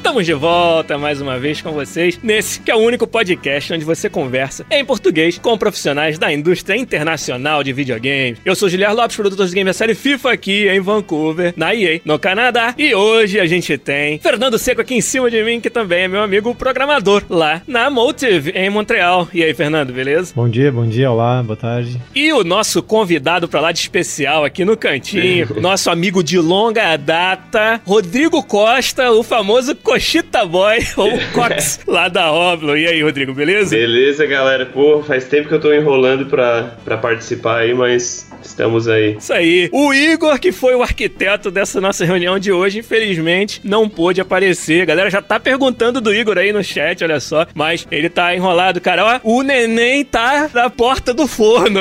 Estamos de volta mais uma vez com vocês nesse que é o único podcast onde você conversa em português com profissionais da indústria internacional de videogames. Eu sou Giliar Lopes, produtor de game da série FIFA aqui em Vancouver, na EA, no Canadá. E hoje a gente tem Fernando Seco aqui em cima de mim, que também é meu amigo programador lá na Motive, em Montreal. E aí, Fernando, beleza? Bom dia, bom dia, olá, boa tarde. E o nosso convidado pra lá de especial aqui no cantinho, nosso amigo de longa data, Rodrigo Costa, o famoso Cochita Boy, ou Cox, lá da Oblo. E aí, Rodrigo, beleza? Beleza, galera. Pô, faz tempo que eu tô enrolando pra, pra participar aí, mas estamos aí. Isso aí. O Igor, que foi o arquiteto dessa nossa reunião de hoje, infelizmente não pôde aparecer. A galera já tá perguntando do Igor aí no chat, olha só. Mas ele tá enrolado, cara. Ó, o neném tá na porta do forno.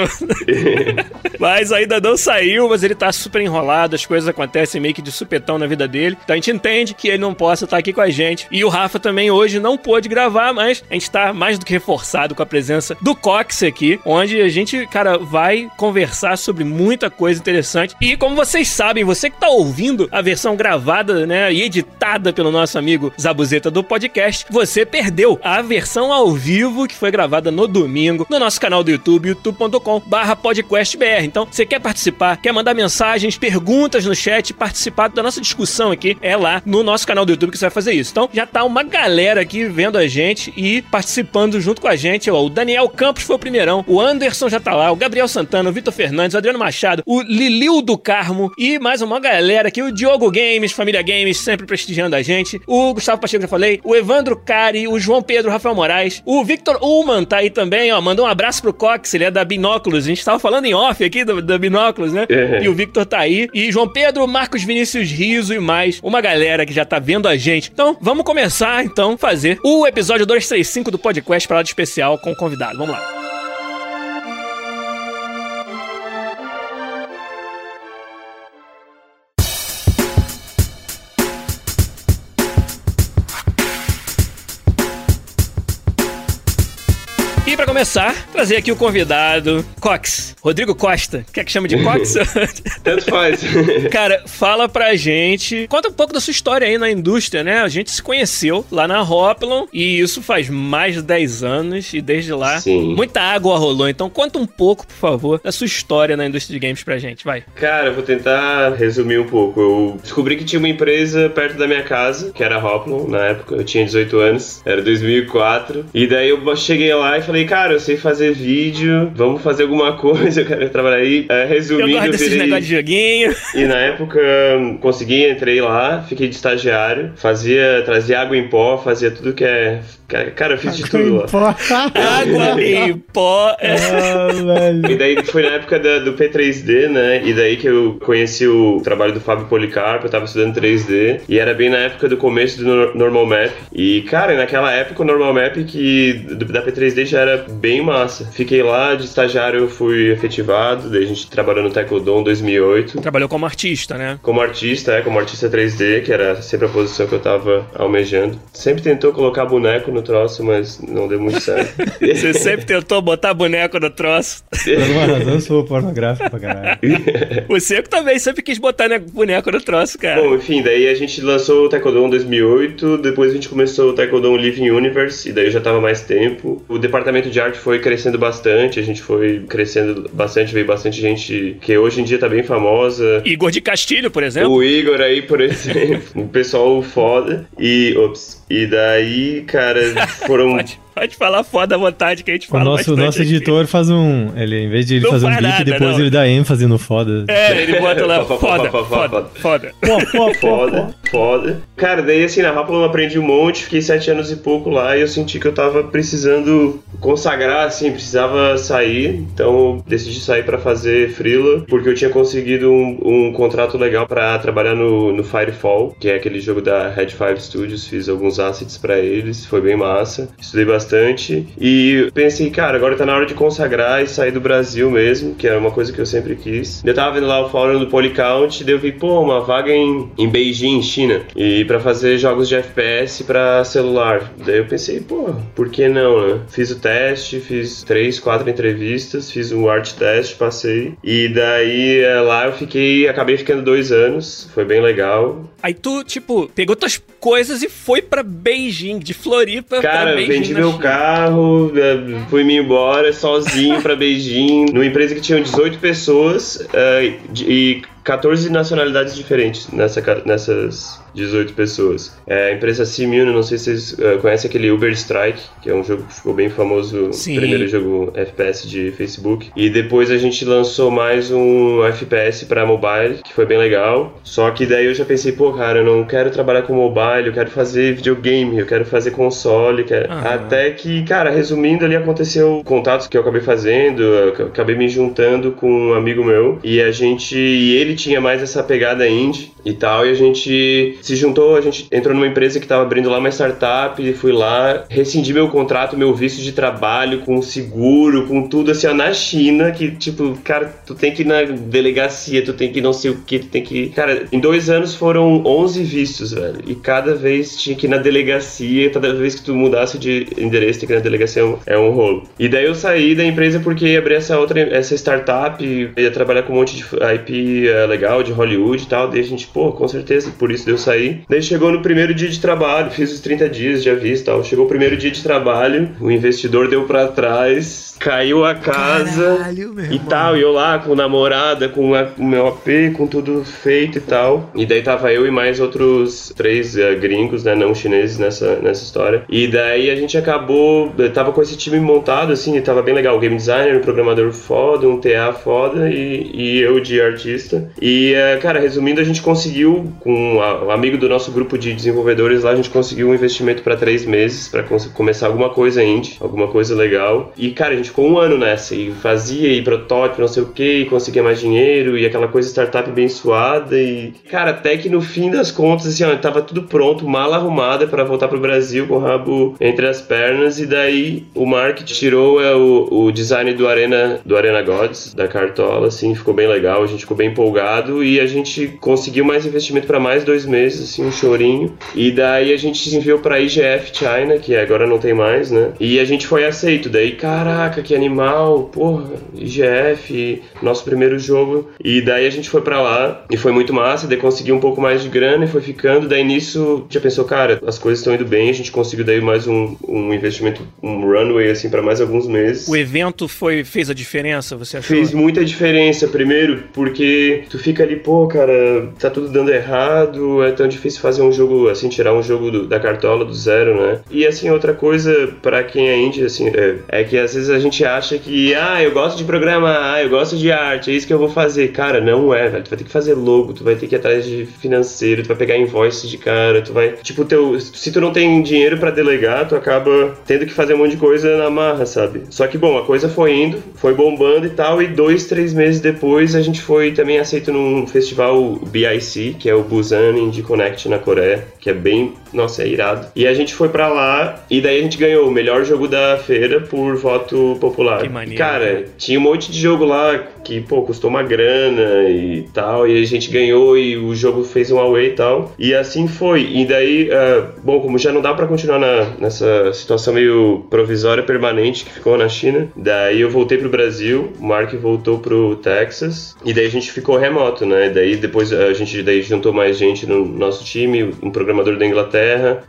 mas ainda não saiu, mas ele tá super enrolado as coisas acontecem meio que de supetão na vida dele. Então a gente entende que ele não possa estar aqui com a gente. E o Rafa também hoje não pôde gravar, mas a gente tá mais do que reforçado com a presença do Cox aqui, onde a gente, cara, vai conversar sobre muita coisa interessante. E como vocês sabem, você que tá ouvindo a versão gravada, né, e editada pelo nosso amigo Zabuzeta do podcast, você perdeu a versão ao vivo que foi gravada no domingo no nosso canal do YouTube, youtube.com/podcastbr. Então, você quer participar, quer mandar mensagens, perguntas no chat, participar da nossa discussão aqui, é lá no nosso canal do YouTube que você vai fazer isso. Então já tá uma galera aqui vendo a gente e participando junto com a gente. Ó, o Daniel Campos foi o primeirão, o Anderson já tá lá, o Gabriel Santana, o Vitor Fernandes, o Adriano Machado, o Liliu do Carmo e mais uma galera aqui, o Diogo Games, Família Games, sempre prestigiando a gente, o Gustavo Pacheco já falei, o Evandro Cari, o João Pedro, o Rafael Moraes, o Victor Ullman tá aí também, ó, mandou um abraço pro Cox, ele é da Binóculos, a gente tava falando em off aqui da, da Binóculos, né? É. E o Victor tá aí, e João Pedro, Marcos Vinícius Riso e mais uma galera que já tá vendo a gente. Então, vamos começar então fazer o episódio 235 do podcast para lá de especial com o convidado. Vamos lá. Pra começar, trazer aqui o convidado, Cox, Rodrigo Costa. Quer que chame de Cox? Tanto faz. Cara, fala pra gente, conta um pouco da sua história aí na indústria, né? A gente se conheceu lá na Hoplon e isso faz mais de 10 anos e desde lá Sim. muita água rolou. Então conta um pouco, por favor, da sua história na indústria de games pra gente, vai. Cara, eu vou tentar resumir um pouco. Eu descobri que tinha uma empresa perto da minha casa, que era a Hoplon, na época. Eu tinha 18 anos, era 2004. E daí eu cheguei lá e falei, cara, eu sei fazer vídeo, vamos fazer alguma coisa, eu quero trabalhar aí. É, Eu resumindo, gosto eu desses virei... negócios de joguinho. E na época consegui, entrei lá, fiquei de estagiário, fazia, trazia água em pó, fazia tudo que é. Cara, eu fiz de tudo lá. Água em pó. Velho. E daí foi na época da- do P3D, né? E daí que eu conheci o trabalho do Fábio Policarpo, eu tava estudando 3D. E era bem na época do começo do Nor- Normal Map. E, cara, naquela época o Normal Map que do- da P3D já era bem massa. Fiquei lá, de estagiário eu fui efetivado, daí a gente trabalhou no Tecodon 2008. Trabalhou como artista, né? Como artista, é, como artista 3D, que era sempre a posição que eu tava almejando. Sempre tentou colocar boneco no troço, mas não deu muito certo. Você sempre tentou botar boneco no troço. Por alguma razão eu sou pornográfico pra caralho. O Seco também sempre quis botar né, boneco no troço, cara. Bom, enfim, daí a gente lançou o Taekwondo em 2008, depois a gente começou o Taekwondo Living Universe, e daí eu já tava mais tempo. O departamento de arte foi crescendo bastante, a gente foi crescendo bastante, veio bastante gente que hoje em dia tá bem famosa. Igor de Castilho, por exemplo. O Igor aí, por exemplo, o pessoal foda. E, ops, e daí, cara, foram... Pode, falar foda à vontade que a gente O fala nosso, bastante nosso aqui. editor faz um. Ele, em vez de ele Não fazer um bip, depois não. ele dá ênfase no foda. É, ele bota lá Foda, foda, foda, foda, foda. Cara, daí assim, na Rapala eu aprendi um monte, fiquei sete anos e pouco lá e eu senti que eu tava precisando consagrar, assim, precisava sair. Então eu decidi sair para fazer freela, porque eu tinha conseguido um, um contrato legal para trabalhar no, no Firefall, que é aquele jogo da Red Five Studios. Fiz alguns assets para eles, foi bem massa. Estudei bastante e pensei, cara, agora tá na hora de consagrar e sair do Brasil mesmo, que era uma coisa que eu sempre quis. Eu tava vendo lá o fórum do Polycount, daí eu vi, pô, uma vaga em, em Beijing, China, e para fazer jogos de FPS para celular. Daí eu pensei, pô, por que não, né? Fiz o teste, fiz três, quatro entrevistas, fiz um art test, passei. E daí eh, lá eu fiquei, acabei ficando dois anos, foi bem legal. Aí tu, tipo, pegou tuas coisas e foi pra Beijing, de Floripa Cara, Beijing. vendi meu China. carro, eh, fui me embora sozinho pra Beijing, numa empresa que tinha 18 pessoas de- e 14 nacionalidades diferentes nessa, nessas 18 pessoas. É, a empresa Simune, não sei se vocês eh, conhecem aquele Uber Strike, que é um jogo que ficou bem famoso, Sim. primeiro jogo FPS de Facebook. E depois a gente lançou mais um FPS pra mobile, que foi bem legal. Só que daí eu já pensei, pô, cara, eu não quero trabalhar com mobile, eu quero fazer videogame, eu quero fazer console. Quero... Aham. Até que, cara, resumindo, ali aconteceu contatos que eu acabei fazendo, eu acabei me juntando com um amigo meu e a gente. E ele tinha mais essa pegada indie e tal, e a gente se juntou, a gente entrou numa empresa que tava abrindo lá uma startup e fui lá, rescindi meu contrato, meu visto de trabalho, com seguro, com tudo assim, ó, na China, que tipo, cara, tu tem que ir na delegacia, tu tem que não sei o que, tu tem que. Cara, em dois anos foram 11 vistos, velho, e cada vez tinha que ir na delegacia, cada vez que tu mudasse de endereço, tem que ir na delegacia, é um- é rolo. E daí eu saí da empresa porque ia abrir essa outra, essa startup, ia trabalhar com um monte de IP eh, legal, de Hollywood e tal, daí a gente, pô, com certeza, por isso deu sair. Daí chegou no primeiro dia de trabalho, fiz os 30 dias de aviso e tal, chegou o primeiro dia de trabalho, o investidor deu pra trás, caiu a casa Caralho, e irmão. tal, e eu lá com namorada, com a- o meu AP, com tudo feito e tal. E daí tava eu e mais outros três eh, gringos, né, não chineses nessa, nessa história. E daí a gente acabou, eh, tava com esse time montado, assim, e tava bem legal. O game designer, um programador foda, um TA foda e, e eu de artista. E, eh, cara, resumindo, a gente conseguiu, com o amigo do nosso grupo de desenvolvedores lá, a gente conseguiu um investimento pra três meses cons- começar alguma coisa indie, alguma coisa legal. E, cara, a gente ficou um ano nessa e fazia e protótipo, não sei o que, e conseguia mais dinheiro e aquela coisa startup bem suada. E, cara, até que no fim das contas, assim, ó, tava tudo pronto, mala arrumada pra voltar pro Brasil com o rabo entre as pernas. E daí o Mark tirou é, o, o design do Arena, do Arena Gods, da Cartola, assim, ficou bem legal, a gente ficou bem empolgado e a gente conseguiu mais investimento pra mais dois meses, assim, um chorinho. E daí a gente se enviou pra IGF China, que agora não tem mais, né? E a gente foi aceito. Daí, caraca, que animal, porra, IGF, nosso primeiro jogo. E daí a gente foi pra lá e foi muito massa. Daí consegui um pouco mais de grana e foi ficando. Daí nisso já pensou, cara, as coisas estão indo bem. A gente conseguiu daí mais um, um investimento, um runway, assim, pra mais alguns meses. O evento foi, fez a diferença, você achou? Fez muita diferença, primeiro, porque tu fica ali, pô, cara, tá tudo dando errado, é tão difícil fazer um jogo, assim, tirar um jogo do- da cartola do zero, né? E, assim, outra coisa pra quem é indie, assim, é, é que às vezes a gente acha que, ah, eu gosto de programar, ah, eu gosto de arte, é isso que eu vou fazer. Cara, não é, velho. Tu vai ter que fazer logo, tu vai ter que ir atrás de financeiro, tu vai pegar invoice de cara, tu vai. Tipo, teu, se tu não tem dinheiro pra delegar, tu acaba tendo que fazer um monte de coisa na marra, sabe? Só que, bom, a coisa foi indo, foi bombando e tal, e dois, três meses depois a gente foi também aceito num festival BIC, que é o Busan Indie Connect na Coreia, que é bem. Nossa, é irado. E a gente foi pra lá, e daí a gente ganhou o melhor jogo da feira por voto popular. Que maneiro. Cara, tinha um monte de jogo lá que, pô, custou uma grana e tal, e a gente ganhou e o jogo fez um away e tal. E assim foi. E daí, ah, bom, como já não dá pra continuar na- nessa situação meio provisória permanente que ficou na China, daí eu voltei pro Brasil, o Mark voltou pro Texas, e daí a gente ficou remoto, né? Daí depois a gente daí juntou mais gente no nosso time, um programador da Inglaterra,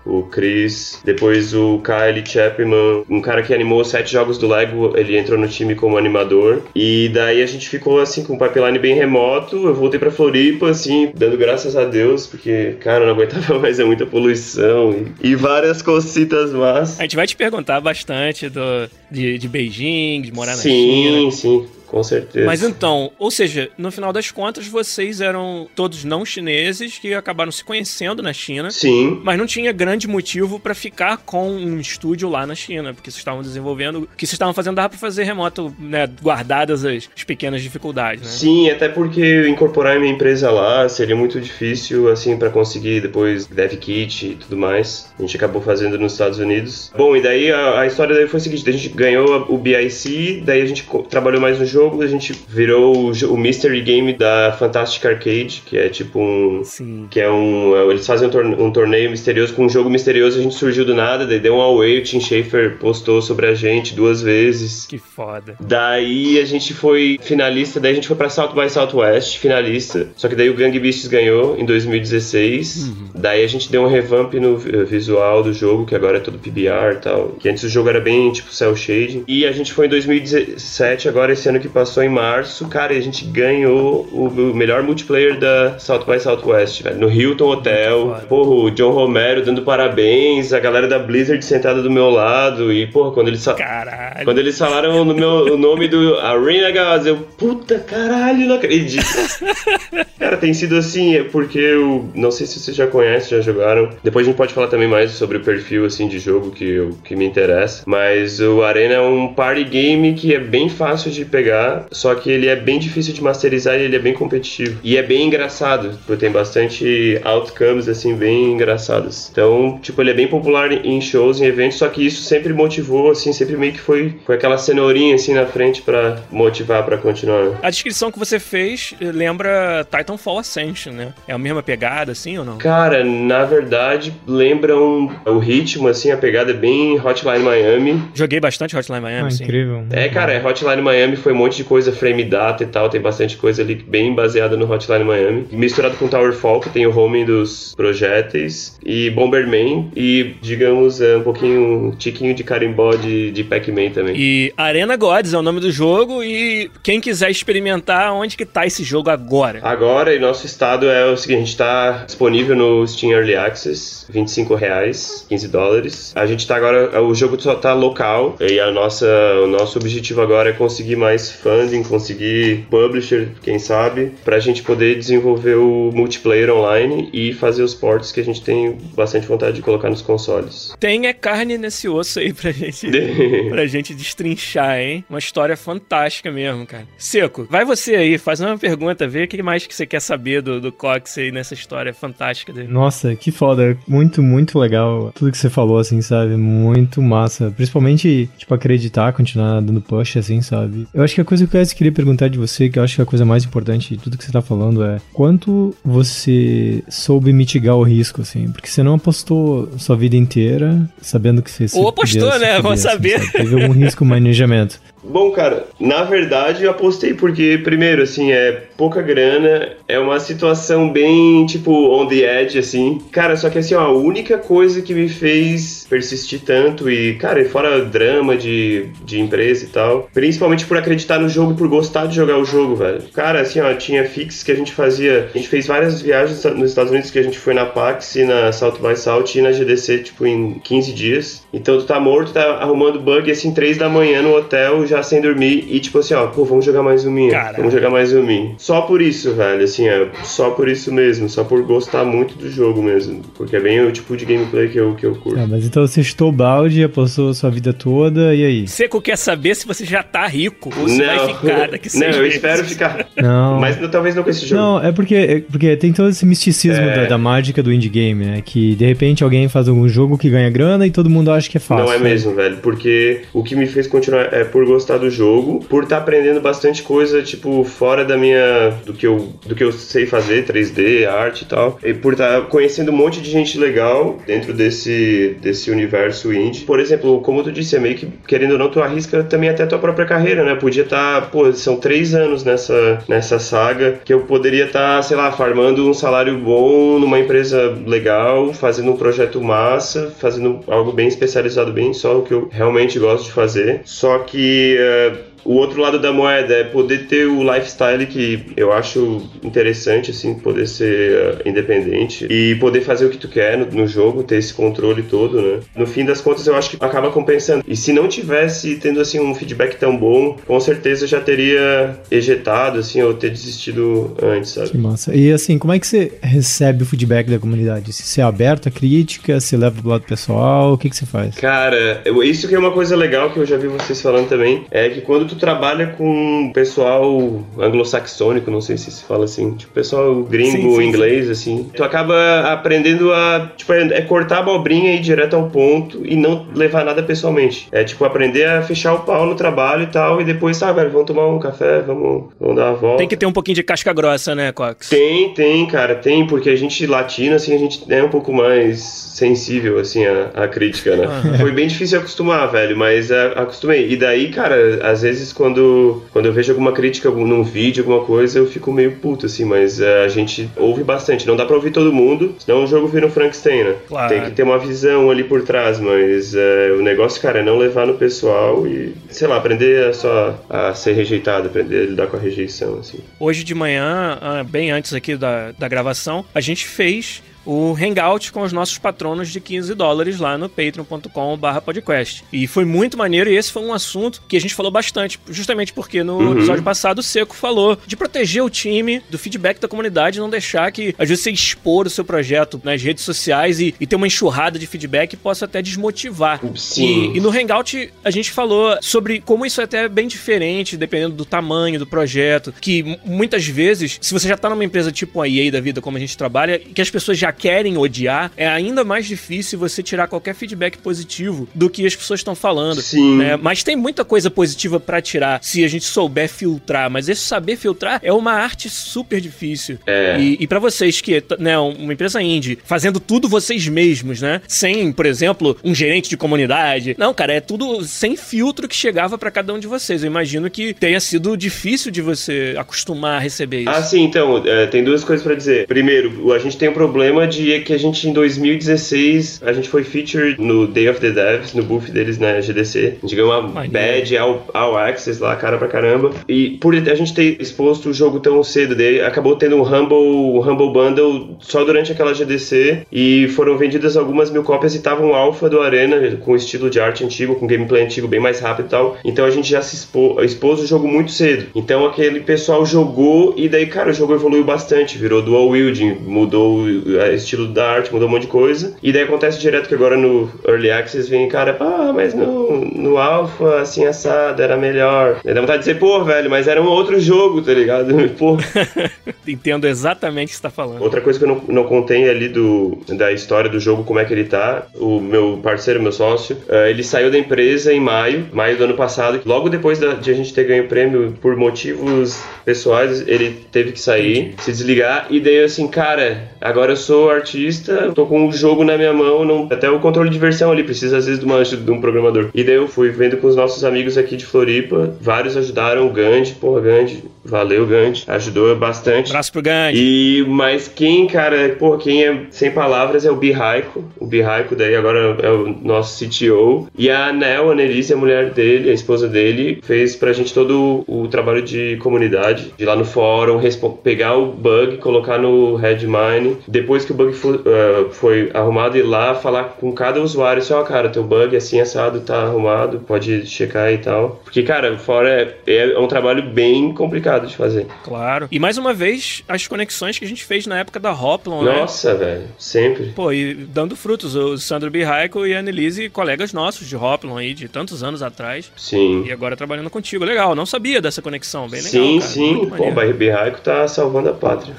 o Chris, depois o Kyle Chapman, um cara que animou sete jogos do Lego, ele entrou no time como animador. E daí a gente ficou assim com um pipeline bem remoto. Eu voltei pra Floripa, assim, dando graças a Deus, porque, cara, não aguentava mais, é muita poluição e, e várias cositas más. A gente vai te perguntar bastante do, de, de Beijing, de morar na sim, China. sim. Com certeza. Mas então, ou seja, no final das contas, vocês eram todos não chineses que acabaram se conhecendo na China. Sim. Mas não tinha grande motivo pra ficar com um estúdio lá na China, porque vocês estavam desenvolvendo, o que vocês estavam fazendo dava pra fazer remoto, né, guardadas as, as pequenas dificuldades, né? Sim, até porque incorporar minha empresa lá seria muito difícil, assim, pra conseguir depois dev kit e tudo mais. A gente acabou fazendo nos Estados Unidos. Bom, e daí a, a história daí foi a seguinte, a gente ganhou o BIC, daí a gente trabalhou mais no jogo, a gente virou o, o Mystery Game da Fantastic Arcade, que é tipo um... Sim. Que é um. é, Eles fazem um, torne- um torneio misterioso com um jogo misterioso, a gente surgiu do nada, daí deu um away, o Tim Schafer postou sobre a gente duas vezes. Que foda. Daí a gente foi finalista, daí a gente foi pra South by Southwest, finalista. Só que daí o Gang Beasts ganhou em 2016. Daí a gente deu um revamp no vi- visual do jogo, que agora é todo PBR e tal. Que antes o jogo era bem tipo cel shading. E a gente foi em 2017, agora esse ano que passou em março, cara, e a gente ganhou o, o melhor multiplayer da South by Southwest, velho. No Hilton Hotel. Porra, o John Romero dando parabéns, a galera da Blizzard sentada do meu lado. E, porra, quando eles. Caralho. quando eles falaram no meu, o nome do Arena Gods, eu, puta caralho, não acredito. Cara, tem sido assim, é porque eu não sei se vocês já conhecem, já jogaram. Depois a gente pode falar também mais sobre o perfil assim de jogo que, que me interessa. Mas o Arena é um party game que é bem fácil de pegar, só que ele é bem difícil de masterizar e ele é bem competitivo. E é bem engraçado, porque tem bastante outcomes assim bem engraçados. Então, tipo, ele é bem popular em shows, em eventos, só que isso sempre motivou assim, sempre meio que foi, foi aquela cenourinha assim na frente pra motivar pra continuar. A descrição que você fez eh, lembra Titanfall Ascension, né? É a mesma pegada, assim, ou não? Cara, na verdade, lembram o ritmo, assim, a pegada é bem Hotline Miami. Joguei bastante Hotline Miami, Ah, sim. incrível. É, cara, é Hotline Miami foi um monte de coisa frame data e tal, tem bastante coisa ali bem baseada no Hotline Miami. Misturado com Towerfall, que tem o homing dos projéteis, e Bomberman, e, digamos, é, um pouquinho, um tiquinho de carimbó de, de Pac-Man também. E Arena Gods é o nome do jogo e quem quiser experimentar, onde que tá esse jogo agora? Agora, em nosso estado é o seguinte, a gente tá disponível no Steam Early Access, 25 reais, 15 dólares. A gente tá agora, o jogo só tá local e a nossa, o nosso objetivo agora é conseguir mais funding, conseguir publisher, quem sabe, pra gente poder desenvolver o multiplayer online e fazer os ports que a gente tem bastante vontade de colocar nos consoles. Tem é carne nesse osso aí pra gente, pra gente destrinchar, hein? Uma história fantástica mesmo, cara. Seco, vai você aí, faz uma pergunta, vê o que mais que você quer saber do, do Cox aí nessa história fantástica dele. Nossa, que foda. Muito, muito legal tudo que você falou, assim, sabe? Muito massa. Principalmente, tipo, acreditar, continuar dando push, assim, sabe? Eu acho que a coisa que eu queria perguntar de você, que eu acho que a coisa mais importante de tudo que você tá falando é quanto você soube mitigar o risco, assim? Porque você não apostou sua vida inteira sabendo que você se Ou apostou, podia né? Vamos assim, saber. sabe? Teve algum risco manejamento. Bom, cara, na verdade eu apostei porque, primeiro, assim, é pouca grana, é uma situação bem, tipo, on the edge, assim. Cara, só que assim, ó, a única coisa que me fez persistir tanto e, cara, fora drama de, de empresa e tal, principalmente por acreditar no jogo, por gostar de jogar o jogo, velho. Cara, assim, ó, tinha fix que a gente fazia, a gente fez várias viagens nos Estados Unidos que a gente foi na Pax e na South by South e na GDC, tipo, em 15 dias. Então tu tá morto, tá arrumando bug, assim, 3 da manhã no hotel, já sem dormir, e tipo assim, ó, pô, vamos jogar mais um minha. Caralho. Vamos jogar mais um minha. Só por isso, velho, assim, é só por isso mesmo, só por gostar muito do jogo mesmo. Porque é bem o tipo de gameplay que eu, que eu curto. Ah, mas então você chutou o balde, apostou sua vida toda, e aí? Seco quer saber se você já tá rico ou se vai ficar daqui não, eu espero ficar. Não. Mas não- talvez não com esse jogo. Não, é porque, é porque tem todo esse misticismo É. da, da mágica do indie game, né? Que de repente alguém faz algum jogo que ganha grana e todo mundo acha que é fácil. Não é né? mesmo, velho, porque o que me fez continuar é por gostar do jogo, por estar aprendendo bastante coisa, tipo, fora da minha. do que eu, do que eu sei fazer, 3D, arte e tal, e por estar conhecendo um monte de gente legal dentro desse, desse universo indie. Por exemplo, como tu disse, é meio que, querendo ou não, tu arrisca também até tua própria carreira, né? Podia estar, pô, são três anos nessa, nessa saga que eu poderia estar, sei lá, farmando um salário bom numa empresa legal, fazendo um projeto massa, fazendo algo bem especializado, bem só o que eu realmente gosto de fazer. Só que, die äh, O outro lado da moeda é poder ter o lifestyle que eu acho interessante, assim, poder ser uh, independente e poder fazer o que tu quer no, no, jogo, ter esse controle todo, né? No fim das contas, eu acho que acaba compensando. E se não tivesse tendo, assim, um feedback tão bom, com certeza já teria ejetado, assim, ou ter desistido antes, sabe? Que massa. E, assim, como é que você recebe o feedback da comunidade? Se você é aberto à crítica, se leva do lado pessoal, o que, que você faz? Cara, isso que é uma coisa legal que eu já vi vocês falando também, é que quando tu trabalha com pessoal anglo-saxônico, não sei se se fala assim, tipo, pessoal gringo, sim, sim, inglês, sim. assim, tu acaba aprendendo a, tipo, é, é cortar a abobrinha e ir direto ao ponto e não levar nada pessoalmente. É, tipo, aprender a fechar o pau no trabalho e tal, e depois, tá, velho, vamos tomar um café, vamos, vamos dar uma volta. Tem que ter um pouquinho de casca grossa, né, Cox? Tem, tem, cara, tem, porque a gente latino, assim, a gente é um pouco mais sensível, assim, à, à crítica, né? Foi bem difícil acostumar, velho, mas é, acostumei. E daí, cara, às vezes quando, quando eu vejo alguma crítica num vídeo, alguma coisa, eu fico meio puto, assim, mas é, a gente ouve bastante. Não dá pra ouvir todo mundo, senão o jogo vira um Frankenstein, né? Claro. Tem que ter uma visão ali por trás, mas é, o negócio, cara, é não levar no pessoal e, sei lá, aprender a só a ser rejeitado, aprender a lidar com a rejeição, assim. Hoje de manhã, ah, bem antes aqui da, da gravação, a gente fez o Hangout com os nossos patronos de 15 dólares lá no patreon.com/podcast. E foi muito maneiro e esse foi um assunto que a gente falou bastante, justamente porque no uhum. episódio passado o Seco falou de proteger o time do feedback da comunidade, não deixar que às vezes você expor o seu projeto nas redes sociais e, e ter uma enxurrada de feedback possa até desmotivar. Sim. E, e no Hangout a gente falou sobre como isso é até bem diferente dependendo do tamanho do projeto, que muitas vezes, se você já tá numa empresa tipo a EA da vida como a gente trabalha, que as pessoas já querem odiar, é ainda mais difícil você tirar qualquer feedback positivo do que as pessoas estão falando. Sim. Né? Mas tem muita coisa positiva para tirar se a gente souber filtrar. Mas esse saber filtrar é uma arte super difícil. É. E, e para vocês que, né, uma empresa indie, fazendo tudo vocês mesmos, né? Sem, por exemplo, um gerente de comunidade. Não, cara, é tudo sem filtro que chegava para cada um de vocês. Eu imagino que tenha sido difícil de você acostumar a receber isso. Ah, sim, então, é, tem duas coisas para dizer. Primeiro, a gente tem um problema problema de que a gente em 2016 a gente foi featured no Day of the Devs, no booth deles na GDC. A gente ganhou uma Maneiro. badge all, all access lá, cara pra caramba. E por a gente ter exposto o jogo tão cedo dele, acabou tendo um Humble, um Humble Bundle só durante aquela GDC e foram vendidas algumas mil cópias e estavam um alpha do Arena com estilo de arte antigo, com gameplay antigo bem mais rápido e tal. Então a gente já se expô, expôs o jogo muito cedo. Então aquele pessoal jogou e daí, cara, o jogo evoluiu bastante, virou dual wielding, mudou estilo da arte, mudou um monte de coisa. E daí acontece direto que agora no Early Access vem, cara, ah, mas no, no Alpha, assim, assado, era melhor. Daí dá vontade de dizer, pô, velho, mas era um outro jogo, tá ligado? Pô. Entendo exatamente o que você tá falando. Outra coisa que eu não, não contei ali do, da história do jogo, como é que ele tá, o meu parceiro, meu sócio, uh, ele saiu da empresa em maio, maio do ano passado, logo depois da, de a gente ter ganho o prêmio por motivos pessoais, ele teve que sair, Entendi. se desligar, e daí assim, cara, agora eu sou sou artista, tô com o jogo na minha mão, não, até o controle de versão ali, precisa às vezes de uma de um programador. E daí eu fui vendo com os nossos amigos aqui de Floripa, vários ajudaram, o Gandhi, porra, Gandhi, valeu Gandhi, ajudou bastante. Abraço pro Gandhi. E, mas quem, cara, porra, quem é sem palavras é o Birraico, o Birraico daí agora é o nosso CTO, e a Anel, a Nelise, a mulher dele, a esposa dele, fez pra gente todo o, trabalho de comunidade, de lá no fórum, pegar o bug, colocar no Redmine, depois que que o bug foi, uh, foi arrumado, ir lá falar com cada usuário assim, ó, oh, cara, teu bug assim assado tá arrumado, pode checar e tal. Porque, cara, fora é, é um trabalho bem complicado de fazer. Claro. E mais uma vez, as conexões que a gente fez na época da Hoplon, né? Nossa, velho, sempre. Pô, e dando frutos, o Sandro Birraico e a Annelise, colegas nossos de Hoplon aí, de tantos anos atrás. Sim. E agora trabalhando contigo. Legal, não sabia dessa conexão, bem legal. Sim, cara. sim. Pô, o Birraico tá salvando a pátria.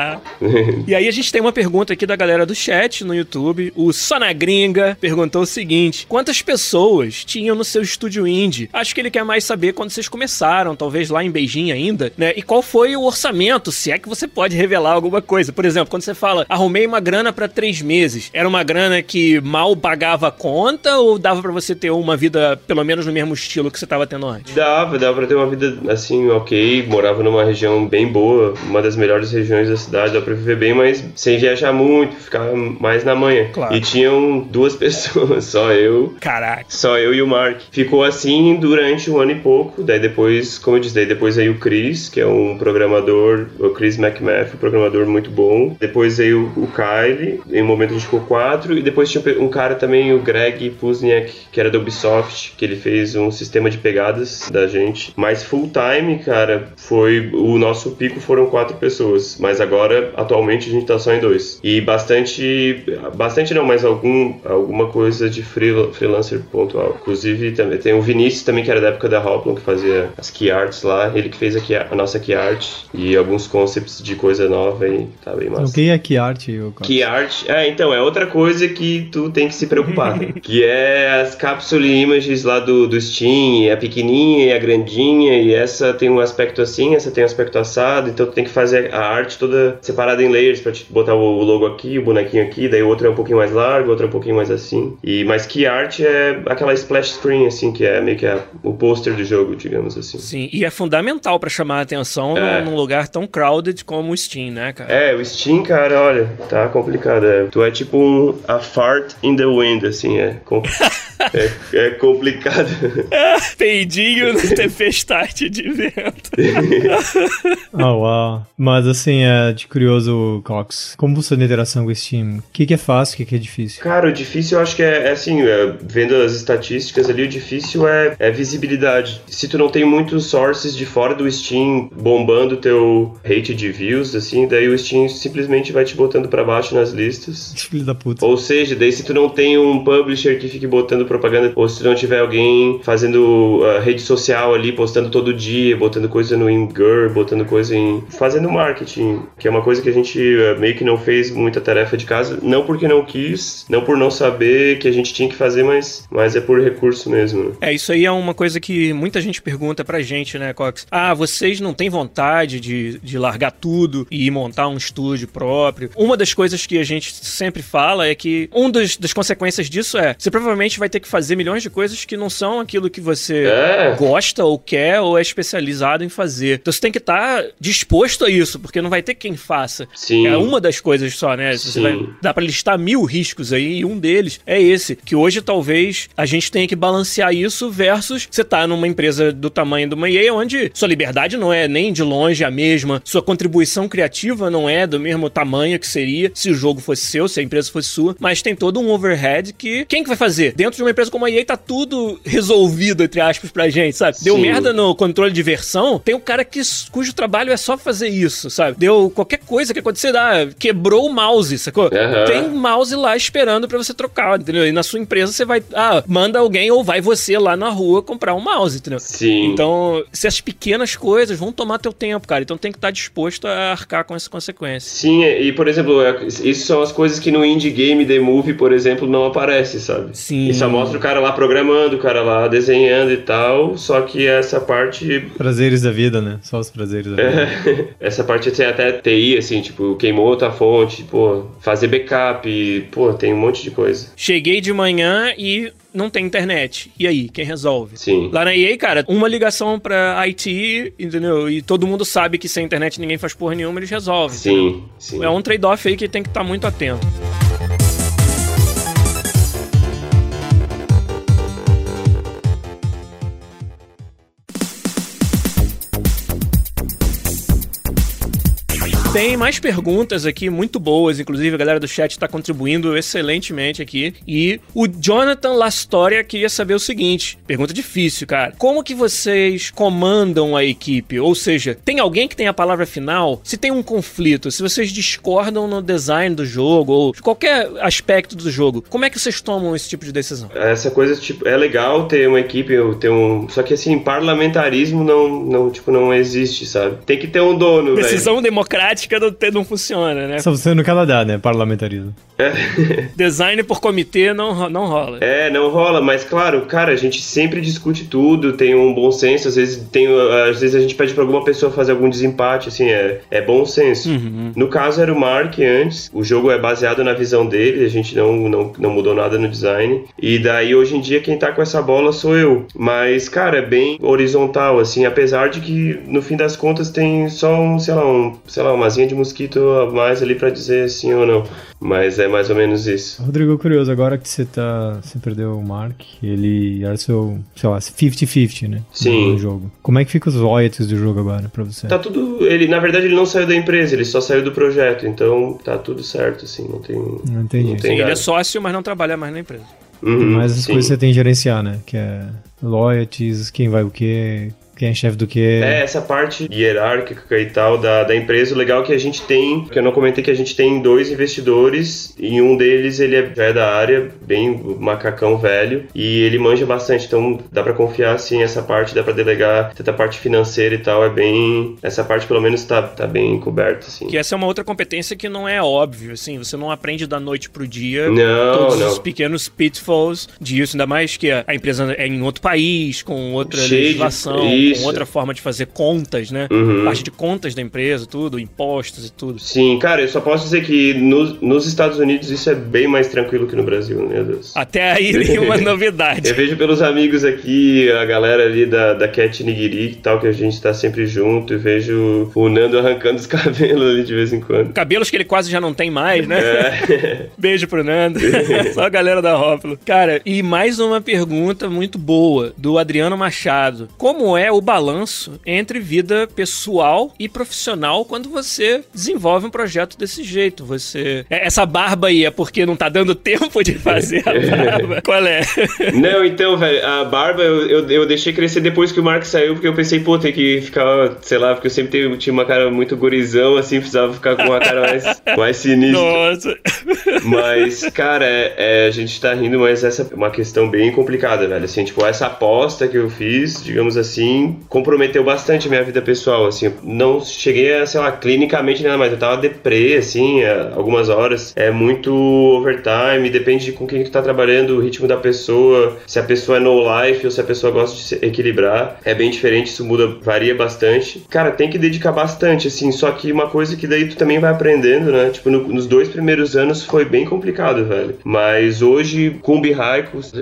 e aí a gente tem uma pergunta pergunta aqui da galera do chat no YouTube. O Sonagringa perguntou o seguinte: Quantas pessoas tinham no seu estúdio indie? Acho que ele quer mais saber quando vocês começaram, talvez lá em Beijing ainda, né? E qual foi o orçamento, se é que você pode revelar alguma coisa. Por exemplo, quando você fala, arrumei uma grana para três meses, era uma grana que mal pagava a conta ou dava para você ter uma vida, pelo menos no mesmo estilo que você tava tendo antes? Dava, dava pra ter uma vida assim, ok. Morava numa região bem boa, uma das melhores regiões da cidade, dava pra viver bem, mas sem viajar muito, ficar mais na manhã. Claro. E tinham duas pessoas, só eu. Caraca. Só eu e o Mark. Ficou assim durante um ano e pouco. Daí depois, como eu disse, daí depois veio o Chris, que é um programador, o Chris McMath, um programador muito bom. Depois veio o Kyle, em um momento a gente ficou quatro. E depois tinha um cara também, o Greg Puzniak, que era da Ubisoft, que ele fez um sistema de pegadas da gente. Mas full time, cara, foi. O nosso pico foram quatro pessoas. Mas agora, atualmente, a gente tá só em dois. E bastante. Bastante não, mas algum, alguma coisa de freela- freelancer pontual. Inclusive, também tem o Vinícius também, que era da época da Hoplon, que fazia as key arts lá. Ele que fez a, a nossa key art e alguns concepts de coisa nova e tá bem massa. O que é que arte, o Que arte. É, então, é outra coisa que tu tem que se preocupar. que é as capsule images lá do, do Steam, a pequenininha e a grandinha, e essa tem um aspecto assim, essa tem um aspecto assado, então tu tem que fazer a arte toda separada em layers pra te botar o logo aqui, o bonequinho aqui, daí o outro é um pouquinho mais largo, o outro é um pouquinho mais assim. E, mas que arte é aquela splash screen, assim, que é meio que a- o pôster do jogo, digamos assim. Sim, e é fundamental pra chamar a atenção É. num lugar tão crowded como o Steam, né, cara? É, o Steam, cara, olha, tá complicado. É. Tu é tipo um a fart in the wind, assim, é. com- é, é complicado. Peidinho na tempestade de vento. Ah, uau. Mas assim, é de curioso, Cox. Como você na interação com o Steam? O que, que é fácil, o que, que é difícil? Cara, o difícil eu acho que é, é assim, é, vendo as estatísticas ali, o difícil é, é visibilidade. Se tu não tem muitos sources de fora do Steam bombando teu rate de views, assim, daí o Steam simplesmente vai te botando pra baixo nas listas. Filho da puta. Ou seja, daí se tu não tem um publisher que fique botando propaganda, ou se não tiver alguém fazendo uh, rede social ali, postando todo dia, botando coisa no Imgur, botando coisa em. fazendo marketing, que é uma coisa que a gente uh, meio que não fez muita tarefa de casa, não porque não quis, não por não saber que a gente tinha que fazer, mas, mas é por recurso mesmo. É, isso aí é uma coisa que muita gente pergunta pra gente, né, Cox? Ah, vocês não têm vontade de, de largar tudo e montar um estúdio próprio? Uma das coisas que a gente sempre fala é que uma das, das consequências disso é você provavelmente vai ter que fazer milhões de coisas que não são aquilo que você É. gosta ou quer ou é especializado em fazer. Então você tem que estar disposto a isso, porque não vai ter quem faça. Sim. É uma das coisas só, né? Você Sim. vai, dá pra listar mil riscos aí, e um deles é esse, que hoje talvez a gente tenha que balancear isso versus você tá numa empresa do tamanho do uma EA, onde sua liberdade não é nem de longe a mesma, sua contribuição criativa não é do mesmo tamanho que seria se o jogo fosse seu, se a empresa fosse sua, mas tem todo um overhead que quem que vai fazer? Dentro de uma empresa como a EA tá tudo resolvido, entre aspas, pra gente, sabe? Deu Sim. merda no controle de versão, tem um cara que, cujo trabalho é só fazer isso, sabe? Deu qualquer coisa que acontecer, ah, quebrou o mouse, sacou? Aham. Tem um mouse lá esperando pra você trocar, entendeu? E na sua empresa você vai, ah, manda alguém ou vai você lá na rua comprar um mouse, entendeu? Sim. Então, se as pequenas coisas vão tomar teu tempo, cara, então tem que estar disposto a arcar com essa consequência. Sim, e por exemplo, é- isso são as coisas que no indie game The Movie, por exemplo, não aparece, sabe? Sim. E só mostra o cara lá programando, o cara lá desenhando e tal, só que essa parte Prazeres da vida, né? Só os prazeres da vida. essa parte tem até TI, assim, tipo, queimou outra fonte, pô, fazer backup, pô, tem um monte de coisa. Cheguei de manhã e não tem internet. E aí, quem resolve? Sim. Lá na EA, cara, uma ligação pra IT, entendeu? E todo mundo sabe que sem internet ninguém faz porra nenhuma, eles resolvem. Sim, sim. É um trade-off aí que tem que estar muito atento. Tem mais perguntas aqui, muito boas. Inclusive, a galera do chat está contribuindo excelentemente aqui. E o Jonathan Lastoria queria saber o seguinte: pergunta difícil, cara. Como que vocês comandam a equipe? Ou seja, tem alguém que tem a palavra final? Se tem um conflito, se vocês discordam no design do jogo ou qualquer aspecto do jogo, como é que vocês tomam esse tipo de decisão? Essa coisa, tipo, é legal ter uma equipe, ter um. Só que assim, parlamentarismo não, não, tipo, não existe, sabe? Tem que ter um dono. Decisão democrática prática não, não funciona, né? Só você no Canadá, né? Parlamentarismo. Design por comitê não, não rola. É, não rola, mas claro, cara, a gente sempre discute tudo, tem um bom senso, às vezes tem. Às vezes a gente pede pra alguma pessoa fazer algum desempate, assim, é, é bom senso. Uhum. No caso era o Mark antes, o jogo é baseado na visão dele, a gente não, não, não mudou nada no design. E daí hoje em dia quem tá com essa bola sou eu. Mas, cara, é bem horizontal, assim, apesar de que no fim das contas tem só um, sei lá, um, sei lá, uma zinha de mosquito a mais ali para dizer sim ou não. Mas é mais ou menos isso. Rodrigo, curioso, agora que você tá. Você perdeu o Mark, ele era seu, sei lá, 50-50, né? Sim. No jogo. Como é que fica os royalties do jogo agora pra você? Tá tudo. Ele, na verdade, ele não saiu da empresa, ele só saiu do projeto, então tá tudo certo, assim, não tem. Não entendi. Não tem Sim, ele é sócio, mas não trabalha mais na empresa. Uhum, Mas as sim. coisas você tem que gerenciar, né? Que é royalties, quem vai o quê, quem é chefe do quê. É, essa parte hierárquica e tal da, da empresa, o legal é que a gente tem, que eu não comentei que a gente tem dois investidores e um deles ele é, já é da área, bem macacão velho, e ele manja bastante, então dá pra confiar assim essa parte, dá pra delegar, tanta parte financeira e tal, é bem, essa parte pelo menos tá, tá bem coberta assim. Que essa é uma outra competência que não é óbvio, assim, você não aprende da noite pro dia Não, todos não. os pequenos pitfalls disso, ainda mais que a empresa é em outro país, com outra Cheio de- legislação, isso. com outra forma de fazer contas, né? Uhum. Parte de contas da empresa, tudo, impostos e tudo. Sim, cara, eu só posso dizer que nos, nos Estados Unidos isso é bem mais tranquilo que no Brasil, meu Deus. Até aí nenhuma novidade. Eu vejo pelos amigos aqui, a galera ali da, da Cat Nigiri e tal, que a gente tá sempre junto, e vejo o Nando arrancando os cabelos ali de vez em quando. Cabelos que ele quase já não tem mais, né? É. Beijo pro Nando. Só a galera da Rópolo. Cara, e mais uma pergunta muito boa do Adriano Machado. Como é o balanço entre vida pessoal e profissional quando você desenvolve um projeto desse jeito? Você. é- Essa barba aí é porque não tá dando tempo de fazer a barba? Qual é? Não, então, velho, a barba eu, eu, eu deixei crescer depois que o Mark saiu, porque eu pensei, pô, tem que ficar, sei lá, porque eu sempre tinha uma cara muito gorizão, assim, precisava ficar com uma cara mais, mais sinistra. Nossa. Mas, cara, é, é, a gente tá rindo, mas essa é uma questão bem complicada, velho. Assim, tipo, essa aposta que eu fiz, digamos assim, comprometeu bastante a minha vida pessoal, assim. Não cheguei a, sei lá, clinicamente nada mais. Eu tava deprê, assim, há algumas horas. É muito overtime, depende de com quem tu tá trabalhando, o ritmo da pessoa, se a pessoa é no life ou se a pessoa gosta de se equilibrar. É bem diferente, isso muda, varia bastante. Cara, tem que dedicar bastante, assim. Só que uma coisa que daí tu também vai aprendendo, né? Tipo, no- nos dois primeiros anos foi bem complicado, velho. Mas hoje, com o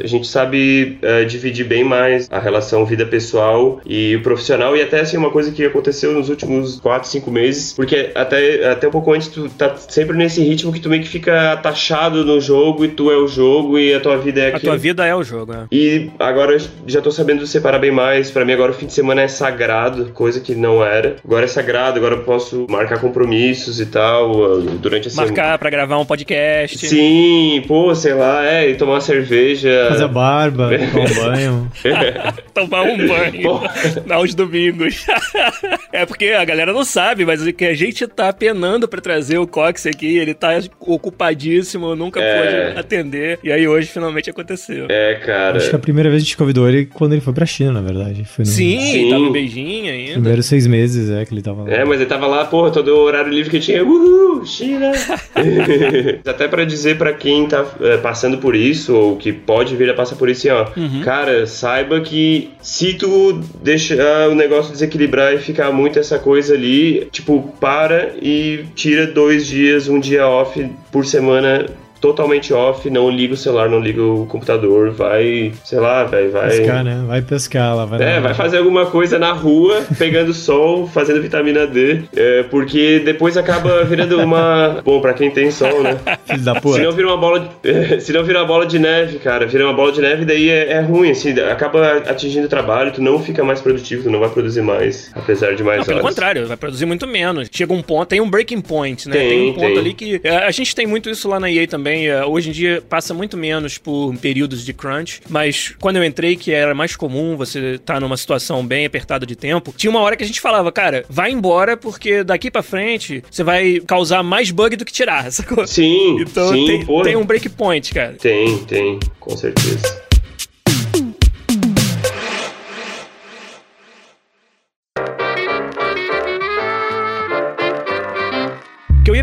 a gente sabe eh, dividir bem mais a relação vida pessoal o profissional. E até, assim, uma coisa que aconteceu nos últimos 4, 5 meses, porque até, até um pouco antes tu tá sempre nesse ritmo que tu meio que fica atachado no jogo e tu é o jogo e a tua vida é A aquilo. tua vida é o jogo, né? E agora eu já tô sabendo separar bem mais. Pra mim agora o fim de semana é sagrado, coisa que não era. Agora é sagrado, agora eu posso marcar compromissos e tal uh, durante a semana. Marcar pra gravar um podcast. Sim, pô, sei lá, é, e tomar uma cerveja. Fazer a barba, tomar um banho. Tomar um banho Pô. aos domingos. é porque a galera não sabe, mas o que a gente tá penando pra trazer o Cox aqui, ele tá ocupadíssimo, nunca É. pôde atender. E aí hoje finalmente aconteceu. É, cara. Acho que a primeira vez a gente convidou ele quando ele foi pra China, na verdade. Foi no Sim, Sim. tava em beijinho ainda. primeiros seis meses, é, que ele tava lá. É, mas ele tava lá, porra, todo o horário livre que tinha, uhul, China! Até pra dizer pra quem tá é, passando por isso, ou que pode vir a passar por isso, assim, ó, Uhum. cara, saiba que se tu deixar o negócio desequilibrar e ficar muito essa coisa ali, tipo, para e tira dois dias, um dia off por semana. Totalmente off, não liga o celular, não liga o computador, vai, sei lá, vai, vai. Pescar, né? Vai pescar lá, vai É, lá. vai fazer alguma coisa na rua, pegando sol, fazendo vitamina D, é, porque depois acaba virando uma. Bom, pra quem tem sol, né? Filho da Se puta. não vira uma bola de, se não vira uma bola de neve, cara, vira uma bola de neve, daí é, é ruim, assim, acaba atingindo o trabalho, tu não fica mais produtivo, tu não vai produzir mais, apesar de mais Não, pelo horas. contrário, vai produzir muito menos. Chega um ponto, tem um breaking point, né? Tem, um ponto tem. ali que. é, A gente tem muito isso lá na EA também. É, Hoje em dia passa muito menos por períodos de crunch, mas quando eu entrei, que era mais comum você estar numa situação bem apertada de tempo, tinha uma hora que a gente falava, cara, vai embora porque daqui pra frente você vai causar mais bug do que tirar, sacou? Sim, Então sim, tem, pô. tem um break point, cara. Tem, tem, com certeza.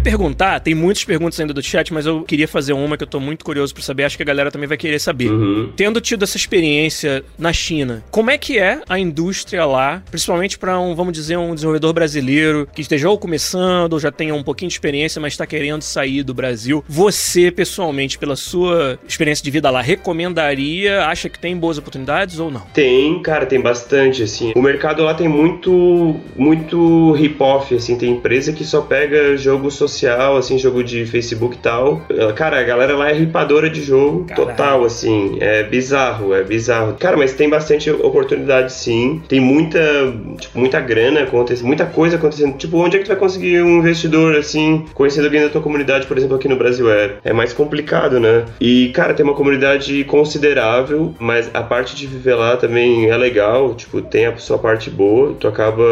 Queria perguntar, tem muitas perguntas ainda do chat, mas eu queria fazer uma que eu tô muito curioso pra saber, acho que a galera também vai querer saber. Uhum. Tendo tido essa experiência na China, como é que é a indústria lá, principalmente para um, vamos dizer, um desenvolvedor brasileiro que esteja ou começando, ou já tenha um pouquinho de experiência, mas está querendo sair do Brasil? Você, pessoalmente, pela sua experiência de vida lá, recomendaria, acha que tem boas oportunidades ou não? Tem, cara, tem bastante, assim. O mercado lá tem muito, muito hip-hop, assim. Tem empresa que só pega jogo social, assim, jogo de Facebook e tal. Cara, a galera lá é ripadora de jogo Caralho. total, assim. É bizarro, é bizarro. Cara, mas tem bastante oportunidade, sim. Tem muita, tipo, muita grana acontecendo, muita coisa acontecendo. Tipo, onde é que tu vai conseguir um investidor, assim, conhecendo alguém da tua comunidade, por exemplo, aqui no Brasil? É, é mais complicado, né? E, cara, tem uma comunidade considerável, mas a parte de viver lá também é legal. Tipo, tem a sua parte boa. Tu acaba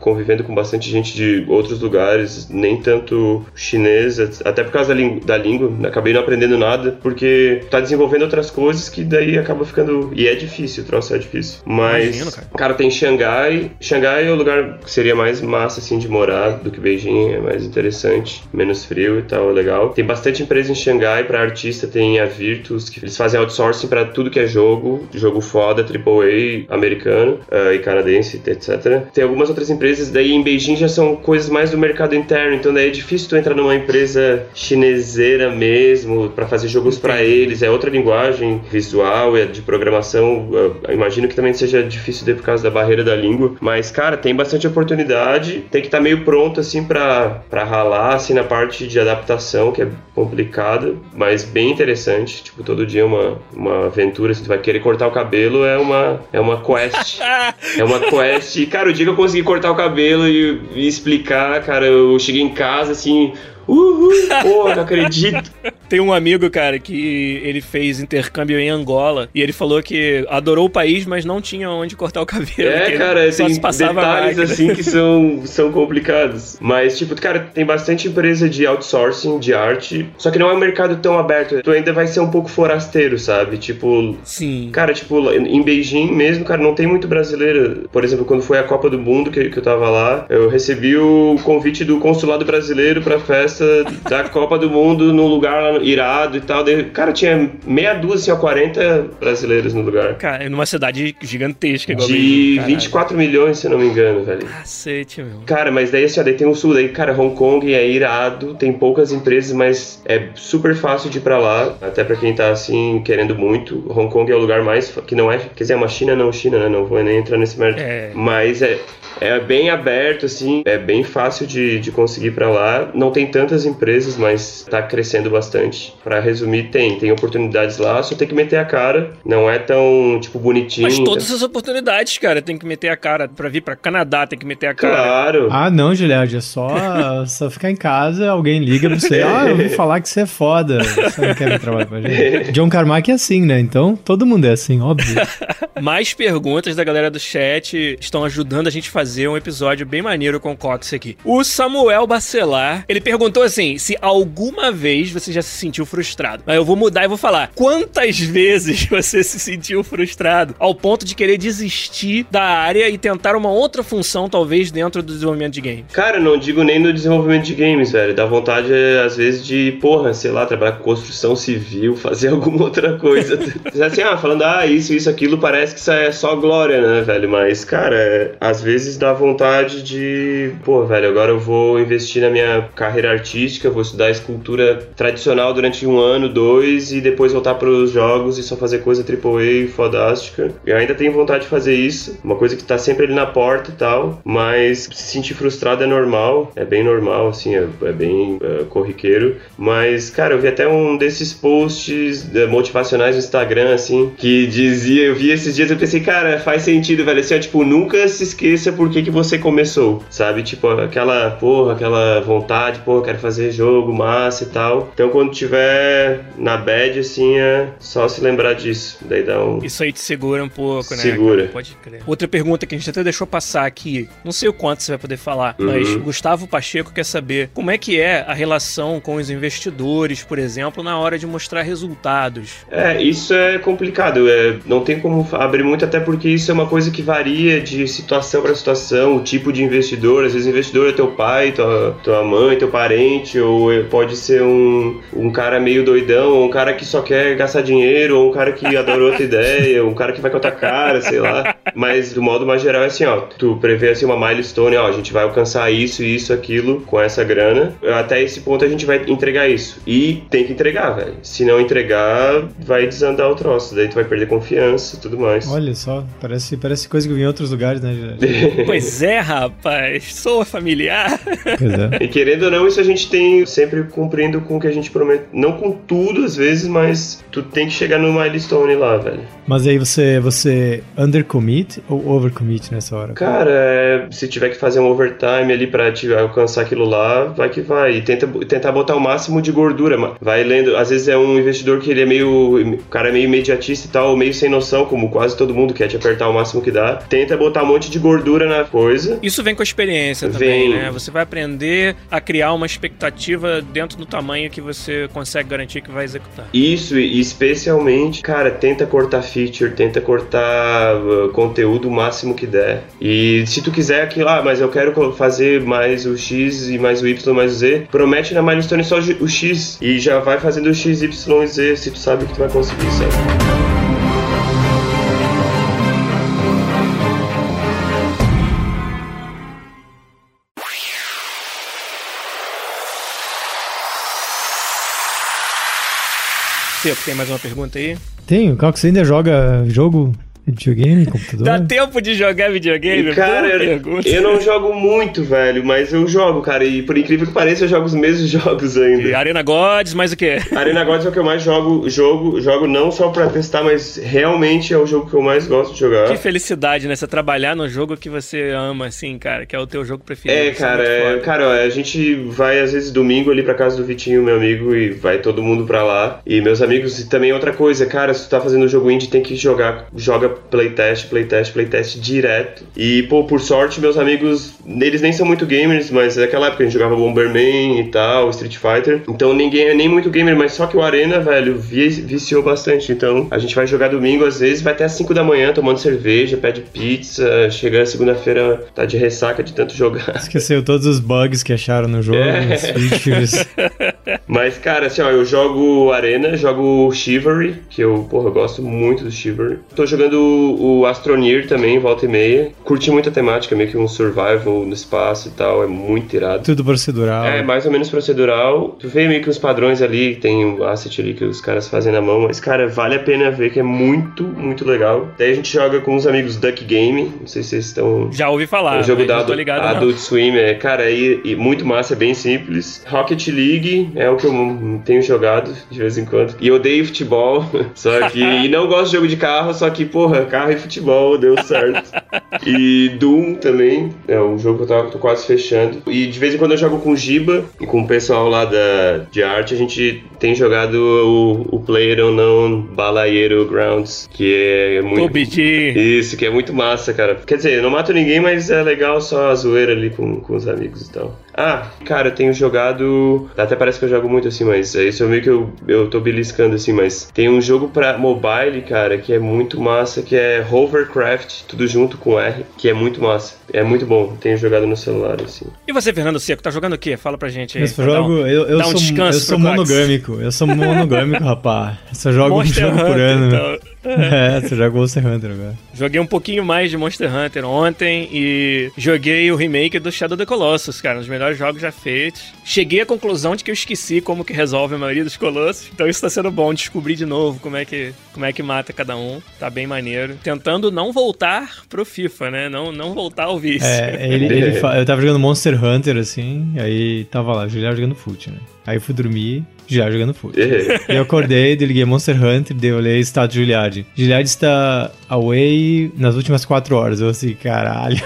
convivendo com bastante gente de outros lugares, nem tanto chinês, até por causa da, língua, da língua. Acabei não aprendendo nada, porque tá desenvolvendo outras coisas que daí acaba ficando. E é difícil, o troço é difícil. Mas, Imagino, cara. cara, tem Xangai. Xangai é o lugar que seria mais massa, assim, de morar do que Beijing. É mais interessante, menos frio e tal, é legal. Tem bastante empresa em Xangai pra artista, tem a Virtus, que eles fazem outsourcing pra tudo que é jogo, jogo foda, AAA americano ah, e canadense, etc. Tem algumas outras empresas, daí em Beijing já são coisas mais do mercado interno, então daí é difícil tu entrar numa empresa chineseira mesmo pra fazer jogos pra eles, é outra linguagem visual, é de programação, imagino que também seja difícil daí por causa da barreira da língua, mas cara, tem bastante oportunidade, tem que estar meio pronto assim pra, pra ralar assim na parte de adaptação, que é complicada, mas bem interessante, tipo, todo dia uma, uma aventura, se tu vai querer cortar o cabelo, é uma, é uma quest. É uma quest. E, cara, o dia que eu consegui cortar o cabelo e, e explicar, cara, eu cheguei em casa assim. i assim Uhul! Pô, não acredito! Tem um amigo, cara, que ele fez intercâmbio em Angola e ele falou que adorou o país, mas não tinha onde cortar o cabelo. É, cara, tem detalhes assim que são, são complicados. Mas, tipo, cara, tem bastante empresa de outsourcing de arte, só que não é um mercado tão aberto. Tu ainda vai ser um pouco forasteiro, sabe? Tipo, Sim. Cara, tipo, em Beijing mesmo, cara, não tem muito brasileiro. Por exemplo, quando foi a Copa do Mundo que, que eu tava lá, eu recebi o convite do consulado brasileiro pra festa da Copa do Mundo num lugar lá irado e tal. Daí, cara, tinha meia dúzia, assim, ó, 40 brasileiros no lugar. Cara, numa cidade gigantesca igual De Beijing, caralho. 24 milhões, se eu não me engano, velho. Cacete, meu. Cara, mas daí assim, ó, daí tem o sul, daí, cara, Hong Kong é irado, tem poucas empresas, mas é super fácil de ir pra lá, até pra quem tá, assim, querendo muito. Hong Kong é o lugar mais, que não é, quer dizer, é uma China não China, né, não vou nem entrar nesse mérito. É. Mas é, é bem aberto, assim, é bem fácil de, de conseguir ir pra lá. Não tem tantas empresas, mas tá crescendo bastante. Pra resumir, tem, tem oportunidades lá, só tem que meter a cara, não é tão, tipo, bonitinho. Mas todas as oportunidades, cara, tem que meter a cara. Pra vir pra Canadá, tem que meter a cara. Claro. Ah, não, Giliard, é só, só ficar em casa, alguém liga pra você. Ah, eu ouvi falar que você é foda. Você não quer vir trabalhar com a gente? John Carmack é assim, né? Então todo mundo é assim, óbvio. Mais perguntas da galera do chat estão ajudando a gente a fazer um episódio bem maneiro com o Cox aqui. O Samuel Bacelar, ele perguntou assim: se alguma vez você já se sentiu frustrado. Mas eu vou mudar e vou falar: quantas vezes você se sentiu frustrado ao ponto de querer desistir da área e tentar uma outra função, talvez, dentro do desenvolvimento de games? Cara, não digo nem no desenvolvimento de games, velho. Dá vontade, às vezes, de, porra, sei lá, trabalhar com construção civil, fazer alguma outra coisa. assim, ah, falando, ah, isso, isso, aquilo, parece que isso é só glória, né, velho? Mas, cara, às vezes dá vontade de, pô, velho, agora eu vou investir na minha carreira artística, vou estudar escultura tradicional durante um ano, dois, e depois voltar pros jogos e só fazer coisa AAA fodástica. Eu ainda tenho vontade de fazer isso, uma coisa que tá sempre ali na porta e tal, mas se sentir frustrado é normal, é bem normal, assim, é, é bem é, corriqueiro. Mas, cara, eu vi até um desses posts eh, motivacionais no Instagram, assim, que dizia, eu vi esses dias, eu pensei, cara, faz sentido, velho, assim, ó, tipo, nunca se esqueça por que, que você começou, sabe? Tipo, aquela, porra, aquela vontade, porra, quero fazer jogo, massa e tal. Então, quando tiver na bad, assim, é só se lembrar disso, daí dá um... Isso aí te segura um pouco, né? Segura. cara? Pode crer. Outra pergunta que a gente até deixou passar aqui, não sei o quanto você vai poder falar, Uhum. mas Gustavo Pacheco quer saber como é que é a relação com os investidores, por exemplo, na hora de mostrar resultados. É, isso é complicado. É, não tem como abrir muito, até porque isso é uma coisa que varia de situação para situação, o tipo de investidor. Às vezes, investidor é teu pai, tua, tua mãe, teu carente, ou pode ser um, um cara meio doidão, ou um cara que só quer gastar dinheiro, ou um cara que adora outra ideia, um cara que vai contar cara, sei lá. Mas do modo mais geral é assim, ó, tu prevê assim uma milestone, ó, a gente vai alcançar isso, isso, aquilo com essa grana. Até esse ponto a gente vai entregar isso. E tem que entregar, velho. Se não entregar, vai desandar o troço. Daí tu vai perder confiança e tudo mais. Olha só, parece, parece coisa que eu vi em outros lugares, né, Pois é, rapaz. Sou familiar. Pois é. E querendo ou não, isso a gente tem sempre cumprindo com o que a gente promete. Não com tudo, às vezes, mas tu tem que chegar no milestone lá, velho. Mas aí você, você undercommit ou overcommit nessa hora? Cara, é, se tiver que fazer um overtime ali pra te alcançar aquilo lá, vai que vai. E tenta, tentar botar o máximo de gordura. Vai lendo. Às vezes é um investidor que ele é meio. O cara é meio imediatista e tal, meio sem noção, como quase todo mundo quer te apertar o máximo que dá. Tenta botar um monte de gordura na coisa. Isso vem com a experiência também, vem. né? Você vai aprender a criar uma expectativa dentro do tamanho que você consegue garantir que vai executar. Isso, e especialmente, cara, tenta cortar feature, tenta cortar uh, conteúdo o máximo que der. E se tu quiser aquilo, ah, mas eu quero fazer mais o X e mais o Y mais o Z, promete na milestone só o X e já vai fazendo o X, Y e Z se tu sabe que tu vai conseguir, sabe? Tem mais uma pergunta aí? Tenho. Você ainda joga jogo Videogame, computador? Dá tempo de jogar videogame? Cara, eu, eu não jogo muito, velho, mas eu jogo, cara. E por incrível que pareça, eu jogo os mesmos jogos ainda. E Arena Gods, mais o quê? Arena Gods é o que eu mais jogo. Jogo, jogo não só pra testar, mas realmente é o jogo que eu mais gosto de jogar. Que felicidade, né? Você trabalhar no jogo que você ama, assim, cara, que é o teu jogo preferido. É, é cara, é, cara, a gente vai às vezes domingo ali pra casa do Vitinho, meu amigo, e vai todo mundo pra lá. E meus amigos, e também outra coisa, cara, se tu tá fazendo jogo indie, tem que jogar, joga playtest, playtest, playtest direto. E, pô, por sorte, meus amigos, eles nem são muito gamers, mas naquela época a gente jogava Bomberman e tal, Street Fighter. Então ninguém é nem muito gamer, mas só que o Arena, velho, viciou bastante. Então a gente vai jogar domingo, às vezes vai até às 5 da manhã tomando cerveja, pede pizza, chega segunda-feira, tá de ressaca de tanto jogar. Esqueceu todos os bugs que acharam no jogo, é. features. Mas, cara, assim, ó, eu jogo Arena, jogo Chivalry, que eu, porra, eu gosto muito do Chivalry. Tô jogando o Astroneer também, volta e meia. Curti muito a temática, meio que um survival no espaço e tal, é muito irado. Tudo procedural. É, mais ou menos procedural. Tu vê meio que os padrões ali, tem o asset ali que os caras fazem na mão, mas, cara, vale a pena ver que é muito, muito legal. Daí a gente joga com os amigos Duck Game, não sei se vocês estão... Já ouvi falar, é um jogo da Adult Swim, é, cara, é, é muito massa, é bem simples. Rocket League é o que eu tenho jogado de vez em quando. E eu odeio futebol, só que... e não gosto de jogo de carro, só que, porra, carro e futebol deu certo. E Doom também, é um jogo que eu tava, tô quase fechando. E de vez em quando eu jogo com o Giba e com o pessoal lá da, de arte, a gente tem jogado o, o Player Unknown Balaeiro Grounds, que é muito... Isso, que é muito massa, cara. Quer dizer, eu não mato ninguém, mas é legal só a zoeira ali com, com os amigos e tal. Ah, cara, eu tenho jogado. Até parece que eu jogo muito assim, mas isso é meio que eu, eu tô beliscando assim, mas tem um jogo pra mobile, cara, que é muito massa, que é Hovercraft, tudo junto com R, que é muito massa. É muito bom. Tenho jogado no celular, assim. E você, Fernando Seco, tá jogando o quê? Fala pra gente aí. Eu jogo, um, eu, eu, sou, um eu sou monogâmico. Eu sou monogâmico, rapaz. Eu só jogo Monster um jogo Hunter, por ano. Então. É, você jogou Monster Hunter agora. Joguei um pouquinho mais de Monster Hunter ontem e joguei o remake do Shadow of the Colossus, cara, um dos melhores jogos já feitos. Cheguei à conclusão de que eu esqueci como que resolve a maioria dos Colossus, então isso tá sendo bom, descobrir de novo como é que, como é que mata cada um, tá bem maneiro. Tentando não voltar pro FIFA, né, não, não voltar ao vício. É, ele, ele eu tava jogando Monster Hunter, assim, aí tava lá, Juliano jogando fute, né. Aí eu fui dormir, já jogando fute. eu acordei, desliguei Monster Hunter, dei olhei estado de Giliad. Giliad está away nas últimas quatro horas. Eu assim, caralho.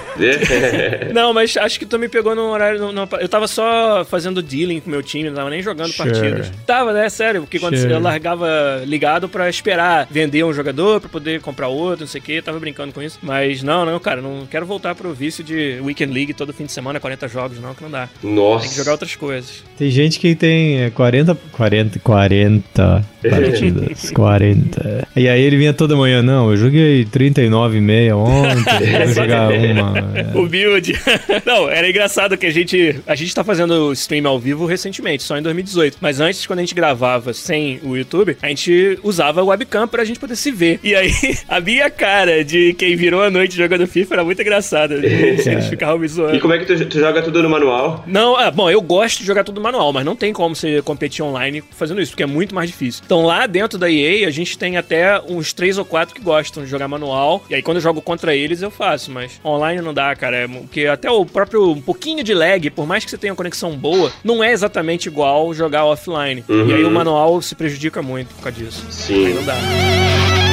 não, mas acho que tu me pegou no horário. No, eu tava só fazendo dealing com meu time, não tava nem jogando sure. partidas. Tava, né? Sério, porque quando sure. eu largava ligado pra esperar vender um jogador, pra poder comprar outro, não sei o que, tava brincando com isso. Mas não, não, cara, não quero voltar pro vício de Weekend League todo fim de semana, 40 jogos, não, que não dá. Nossa. Tem que jogar outras coisas. Tem gente que tem tem 40, 40, 40 partidas. 40. E aí ele vinha toda manhã, não, eu joguei joguei 39,5 ontem, vou jogar uma. É. O build. Não, era engraçado que a gente. A gente tá fazendo stream ao vivo recentemente, só em 2018. Mas antes, quando a gente gravava sem o YouTube, a gente usava o webcam pra gente poder se ver. E aí, a minha cara de quem virou a noite jogando FIFA era muito engraçada. Eles É. ficavam me zoando. E como é que tu, tu joga tudo no manual? Não, ah, bom, eu gosto de jogar tudo manual, mas não tem como você competir online fazendo isso, porque é muito mais difícil. Então lá dentro da EA, a gente tem até uns três ou quatro que gostam de jogar manual. E aí quando eu jogo contra eles, eu faço, mas online não dá, cara. É, porque até o próprio um pouquinho de lag, por mais que você tenha uma conexão boa, não é exatamente igual jogar offline. Uhum. E aí o manual se prejudica muito por causa disso. Aí Sim. não dá.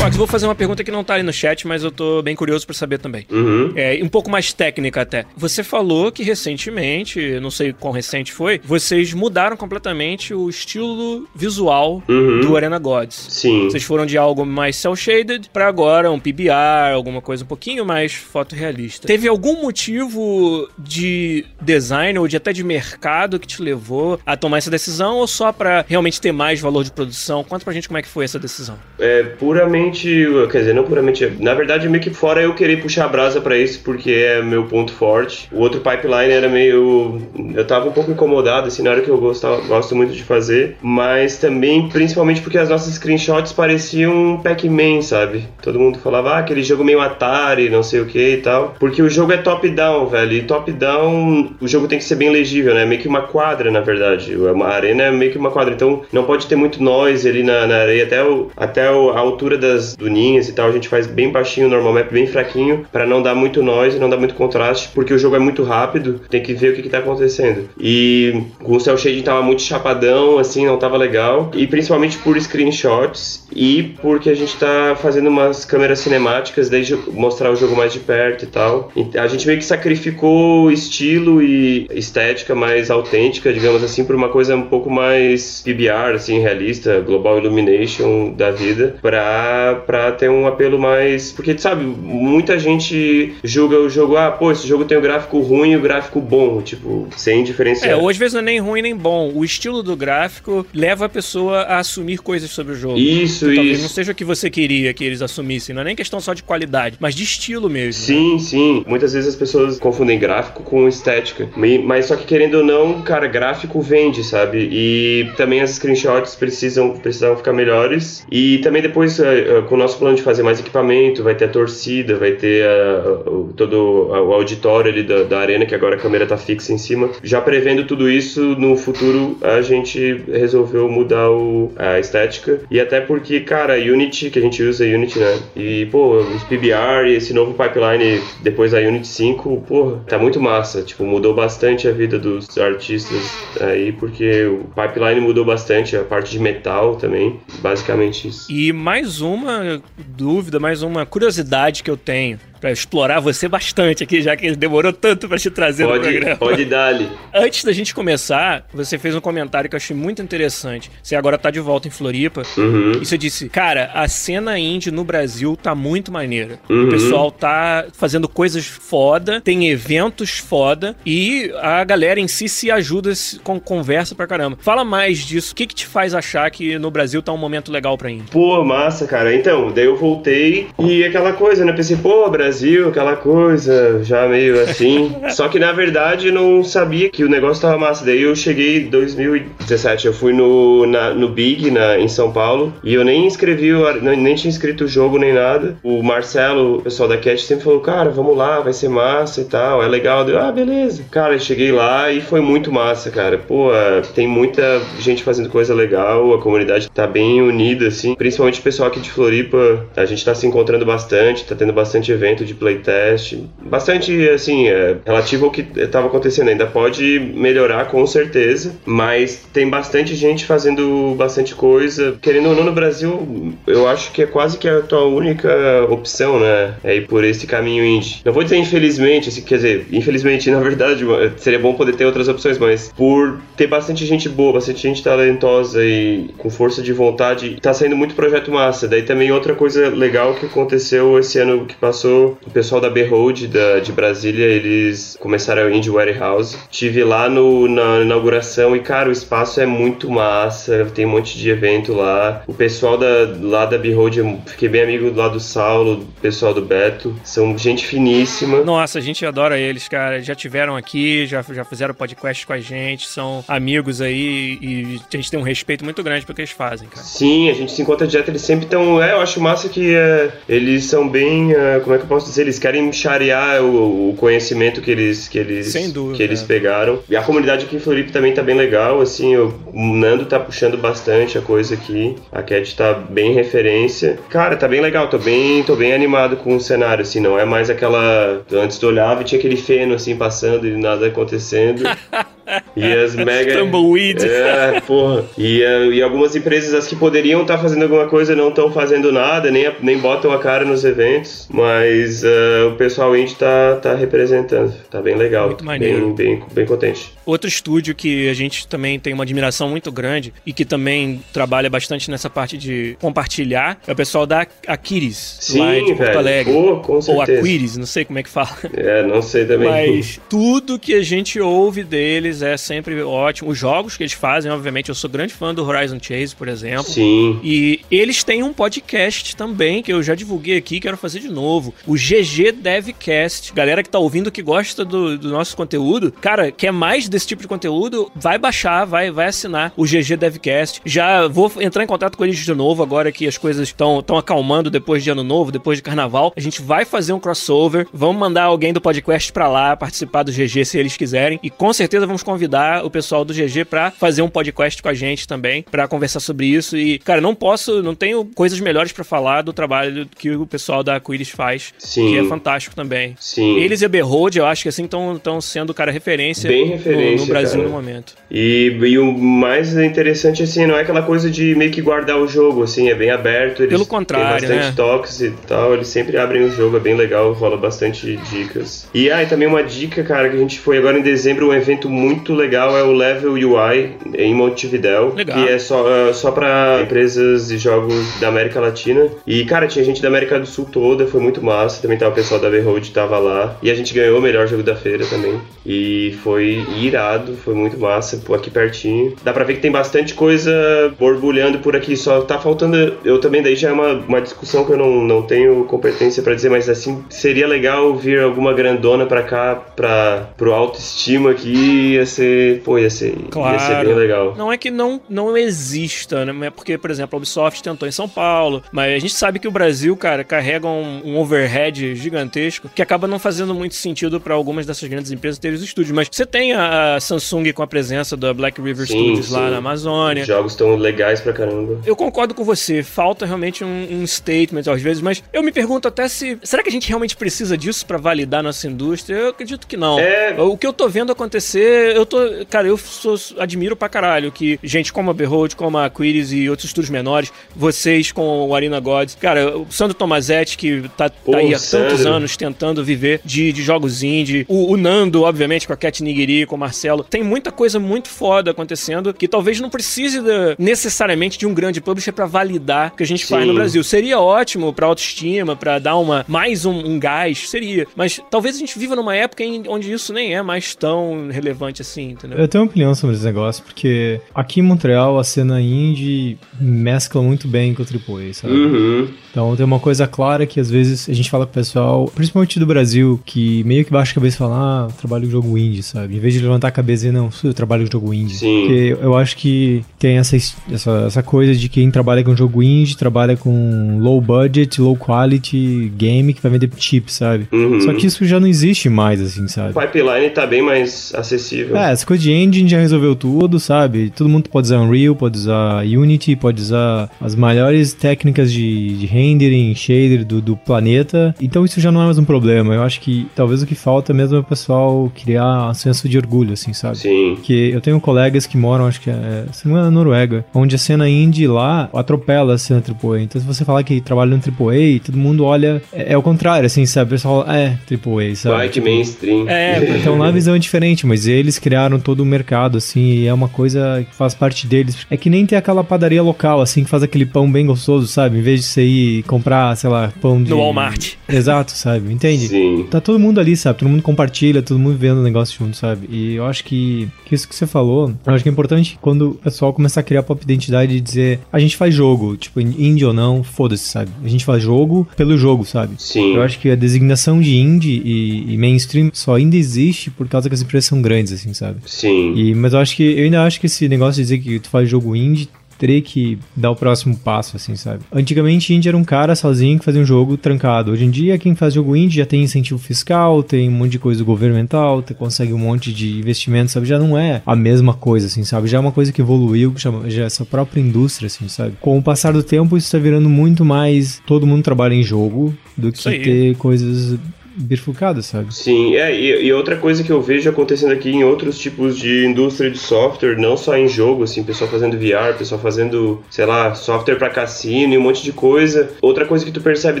Vou fazer uma pergunta que não tá ali no chat, mas eu tô bem curioso pra saber também. Uhum. É, um pouco mais técnica até. Você falou que recentemente, não sei quão recente foi, vocês mudaram completamente o estilo visual Uhum. do Arena Gods. Sim. Vocês foram de algo mais cel-shaded pra agora um PBR, alguma coisa um pouquinho mais fotorrealista. Teve algum motivo de design ou de até de mercado que te levou a tomar essa decisão ou só pra realmente ter mais valor de produção? Conta pra gente como é que foi essa decisão. É puramente, quer dizer, não puramente, na verdade meio que fora eu querer puxar a brasa pra isso porque é meu ponto forte. O outro pipeline era meio, eu tava um pouco incomodado, assim, na hora que eu gostava, gosto muito de fazer, mas também principalmente porque as nossas screenshots pareciam Pac-Man, sabe? Todo mundo falava, ah, aquele jogo meio Atari, não sei o que e tal. Porque o jogo é top-down, velho, e top-down o jogo tem que ser bem legível, né? Meio que uma quadra, na verdade. A arena é meio que uma quadra, então não pode ter muito noise ali na, na areia, até, o, até a altura das duninhas e tal, a gente faz bem baixinho, normal map bem fraquinho, pra não dar muito noise, não dar muito contraste, porque o jogo é muito rápido, tem que ver o que, que tá acontecendo. E com o cel shading tava muito chapadão, assim, não tava legal, e principalmente por screenshots e porque a gente tá fazendo umas câmeras cinemáticas, desde mostrar o jogo mais de perto e tal. A gente meio que sacrificou estilo e estética mais autêntica, digamos assim, por uma coisa um pouco mais PBR, assim, realista, Global Illumination da vida, pra, pra ter um apelo mais. Porque, sabe, muita gente julga o jogo, ah, pô, esse jogo tem o gráfico ruim e o gráfico bom, tipo, sem diferenciar. É, ou às vezes não é nem ruim nem bom. O estilo do gráfico leva a pessoa a assumir coisas sobre o jogo. Isso, Talvez isso. não seja o que você queria que eles assumissem. Não é nem questão só de qualidade, mas de estilo mesmo. né? Sim, sim. Muitas vezes as pessoas confundem gráfico com estética. Mas só que querendo ou não, cara, gráfico vende, sabe? E também as screenshots precisam, precisavam ficar melhores. E também depois, eh, eh, com o nosso plano de fazer mais equipamento, vai ter a torcida, vai ter a- o- todo a- o auditório ali da, da arena, que agora a câmera tá fixa em cima. Já prevendo tudo isso, no futuro a gente resolveu mudar o- a estética. E até porque, cara, Unity, que a gente usa Unity, né? E, pô, os PBR e esse novo pipeline depois da Unity 5, porra, tá muito massa. Tipo, mudou bastante a vida dos artistas aí, porque o pipeline mudou bastante, a parte de metal também. Basicamente isso. E mais uma dúvida, mais uma curiosidade que eu tenho pra explorar você bastante aqui, já que ele demorou tanto pra te trazer no Pode, programa. pode dar ali. Antes da gente começar, você fez um comentário que eu achei muito interessante. Você agora tá de volta em Floripa. Uhum. E você disse, cara, a cena indie no Brasil tá muito maneira. Uhum. O pessoal tá fazendo coisas foda, tem eventos foda e a galera em si se ajuda com conversa pra caramba. Fala mais disso. O que que te faz achar que no Brasil tá um momento legal pra indie? Pô, massa, cara. Então, daí eu voltei e aquela coisa, né? Pensei, pô, Brasil, aquela coisa, já meio assim. Só que na verdade eu não sabia que o negócio tava massa. Daí eu cheguei em 2017, eu fui no, na- no Big, na, em São Paulo, e eu nem inscrevi, nem tinha inscrito o jogo nem nada. O Marcelo, o pessoal da Cat, sempre falou, cara, vamos lá, vai ser massa e tal, é legal. Eu, ah, beleza. Cara, eu cheguei lá e foi muito massa, cara. Pô, é, tem muita gente fazendo coisa legal, a comunidade tá bem unida, assim. Principalmente o pessoal aqui de Floripa, a gente tá se encontrando bastante, tá tendo bastante evento de playtest. Bastante, assim, é, relativo ao que tava acontecendo. Ainda pode melhorar, com certeza, mas tem bastante gente fazendo bastante coisa. Querendo ou não, no Brasil, eu acho que é quase que a tua única opção, né? É ir por esse caminho indie. Não vou dizer infelizmente, assim, quer dizer, infelizmente, na verdade, seria bom poder ter outras opções, mas por ter bastante gente boa, bastante gente talentosa e com força de vontade, tá saindo muito projeto massa. Daí também outra coisa legal que aconteceu esse ano que passou ano, o pessoal da Behold da, de Brasília, eles começaram a Indie Warehouse. Tive lá no, na inauguração e, cara, o espaço é muito massa, tem um monte de evento lá. O pessoal da, lá da Behold, eu fiquei bem amigo lá do Saulo, do pessoal do Beto, são gente finíssima. Nossa, a gente adora eles, cara. Já tiveram aqui, já, já fizeram podcast com a gente, são amigos aí e a gente tem um respeito muito grande pelo que eles fazem, cara. Sim, a gente se encontra direto, eles sempre estão. É, eu acho massa que é, eles são bem. É, como é que eu posso Eles querem charear o, o conhecimento que eles, que eles, dúvida, que eles pegaram. E a comunidade aqui em Floripa também tá bem legal, assim, o Nando tá puxando bastante a coisa aqui. A Cat tá bem referência. Cara, tá bem legal, tô bem, tô bem animado com o cenário, assim, não é mais aquela. Antes tu olhava e tinha aquele feno assim passando e nada acontecendo. E as mega. Tumbleweed. É, porra. E, eh, e algumas empresas, as que poderiam estar fazendo alguma coisa, não estão fazendo nada, nem, nem botam a cara nos eventos. Mas eh, o pessoal indie tá, tá representando. Tá bem legal. Muito maneiro. Bem, bem, bem contente. Outro estúdio que a gente também tem uma admiração muito grande e que também trabalha bastante nessa parte de compartilhar é o pessoal da Aquiris, lá de Sim, Porto velho. Alegre. Pô, com Ou. Aquiris, não sei como é que fala. É, não sei também. Mas tudo que a gente ouve deles é sempre ótimo. Os jogos que eles fazem, obviamente, eu sou grande fã do Horizon Chase, por exemplo. Sim. E eles têm um podcast também, que eu já divulguei aqui, quero fazer de novo. O GG Devcast. Galera que tá ouvindo, que gosta do, do nosso conteúdo, cara, quer mais desse tipo de conteúdo, vai baixar, vai, vai assinar o GG Devcast. Já vou entrar em contato com eles de novo, agora que as coisas estão acalmando depois de ano novo, depois de carnaval. A gente vai fazer um crossover, vamos mandar alguém do podcast pra lá participar do GG se eles quiserem. E com certeza vamos convidar o pessoal do GG pra fazer um podcast com a gente também, pra conversar sobre isso. E, cara, não posso, não tenho coisas melhores pra falar do trabalho que o pessoal da Quiris faz, Sim. que é fantástico também. Sim. Eles e a Behold, eu acho que assim estão sendo, cara, referência, Bem referência, no, Brasil cara. no momento. E, e o mais interessante, assim, não é aquela coisa de meio que guardar o jogo, assim, é bem aberto. Eles Pelo contrário, Tem bastante né? toques e tal, eles sempre abrem o jogo, é bem legal, rola bastante dicas. E ah, e também uma dica, cara, que a gente foi agora em dezembro, um evento muito legal é o Level UI em Montevidéu, Legal. que é só, é só pra empresas de jogos da América Latina. E, cara, tinha gente da América do Sul toda, foi muito massa. Também tava o pessoal da Behold, tava lá. E a gente ganhou o melhor jogo da feira também. E foi irado, foi muito massa, pô, aqui pertinho. Dá pra ver que tem bastante coisa borbulhando por aqui, só tá faltando. Eu também, daí já é uma, uma discussão que eu não, não tenho competência pra dizer, mas assim, seria legal vir alguma grandona pra cá, pra, pro autoestima aqui, ia ser. Pô, ia ser, ia ser bem legal. Não é que não, não exista, né? É Porque, por exemplo, a Ubisoft tentou em São Paulo, mas a gente sabe que o Brasil, cara, carrega um, um overhead gigantesco que acaba não fazendo muito sentido pra algumas dessas grandes empresas terem os estúdios. Mas você tem a a Samsung com a presença da Black River Sim, Studios lá sim. na Amazônia. Os jogos estão legais pra caramba. Eu concordo com você, falta realmente um, um statement às vezes, mas eu me pergunto até se. Será que a gente realmente precisa disso pra validar nossa indústria? Eu acredito que não. É. O que eu tô vendo acontecer, eu tô. Cara, eu sou- admiro pra caralho que gente como a Behold, como a Quiris e outros estúdios menores, vocês com o Arena Gods, cara, o Sandro Tomazetti, que tá, Pô, tá aí há Sandro. tantos anos tentando viver de, de jogos indie, o, o Nando, obviamente, com a Cat Nigiri, com o Marcelo, tem muita coisa muito foda acontecendo que talvez não precise da- necessariamente de um grande publisher pra validar o que a gente faz Sim. no Brasil. Seria ótimo pra autoestima, pra dar uma mais um, um gás, seria. Mas talvez a gente viva numa época em- onde isso nem é mais tão relevante assim, entendeu? Eu tenho uma opinião sobre esse negócio, porque aqui em Montreal a cena indie mescla muito bem com o AAA, sabe? Uhum. Então tem uma coisa clara que às vezes a gente fala com o pessoal, principalmente do Brasil, que meio que baixa a cabeça e fala, ah, eu trabalho com jogo indie, sabe? Em vez de levantar a cabeça e não, eu trabalho com jogo indie. Sim. Porque eu acho que tem essa, essa, essa coisa de quem trabalha com jogo indie, trabalha com low budget, low quality game que vai vender chip, sabe? Uhum. Só que isso já não existe mais, assim, sabe? O pipeline tá bem mais acessível. É, essa coisa de engine já resolveu tudo, sabe? Todo mundo pode usar Unreal, pode usar Unity, pode usar as maiores técnicas de, de rendering, shader do, do planeta. Então isso já não é mais um problema. Eu acho que talvez o que falta mesmo é o pessoal criar um senso de orgulho, bagulho, assim, sabe? Sim. Que eu tenho colegas que moram, acho que é, se não engano, na Noruega, onde a cena indie lá atropela a cena AAA. Então, se você falar que trabalha no AAA, todo mundo olha. É, é o contrário, assim, sabe? O pessoal fala, é, AAA, sabe? Vai que Tipo, mainstream. É, Então lá a visão é diferente, mas eles criaram todo o mercado, assim, e é uma coisa que faz parte deles. É que nem tem aquela padaria local, assim, que faz aquele pão bem gostoso, sabe? Em vez de você ir comprar, sei lá, pão de. no Walmart. Exato, sabe? Entende? Sim. Tá todo mundo ali, sabe? Todo mundo compartilha, todo mundo vendo o negócio junto, sabe? E eu acho que, que isso que você falou, eu acho que é importante quando o pessoal começar a criar a própria identidade e dizer, a gente faz jogo, tipo, indie ou não, foda-se, sabe? A gente faz jogo pelo jogo, sabe? Sim. Eu acho que a designação de indie e, e mainstream só ainda existe por causa que as empresas são grandes, assim, sabe? Sim. E, mas eu acho que eu ainda acho que esse negócio de dizer que tu faz jogo indie teria que dar o próximo passo, assim, sabe? Antigamente, indie era um cara sozinho que fazia um jogo trancado. Hoje em dia, quem faz jogo indie já tem incentivo fiscal, tem um monte de coisa governamental, consegue um monte de investimento, sabe? Já não é a mesma coisa, assim, sabe? Já é uma coisa que evoluiu, que chama, já é essa própria indústria, assim, sabe? Com o passar do tempo, isso tá virando muito mais todo mundo trabalha em jogo do que ter coisas bifurcadas, sabe? Sim, é, e, e outra coisa que eu vejo acontecendo aqui em outros tipos de indústria de software, não só em jogo, assim, pessoal fazendo VR, pessoal fazendo, sei lá, software pra cassino e um monte de coisa. Outra coisa que tu percebe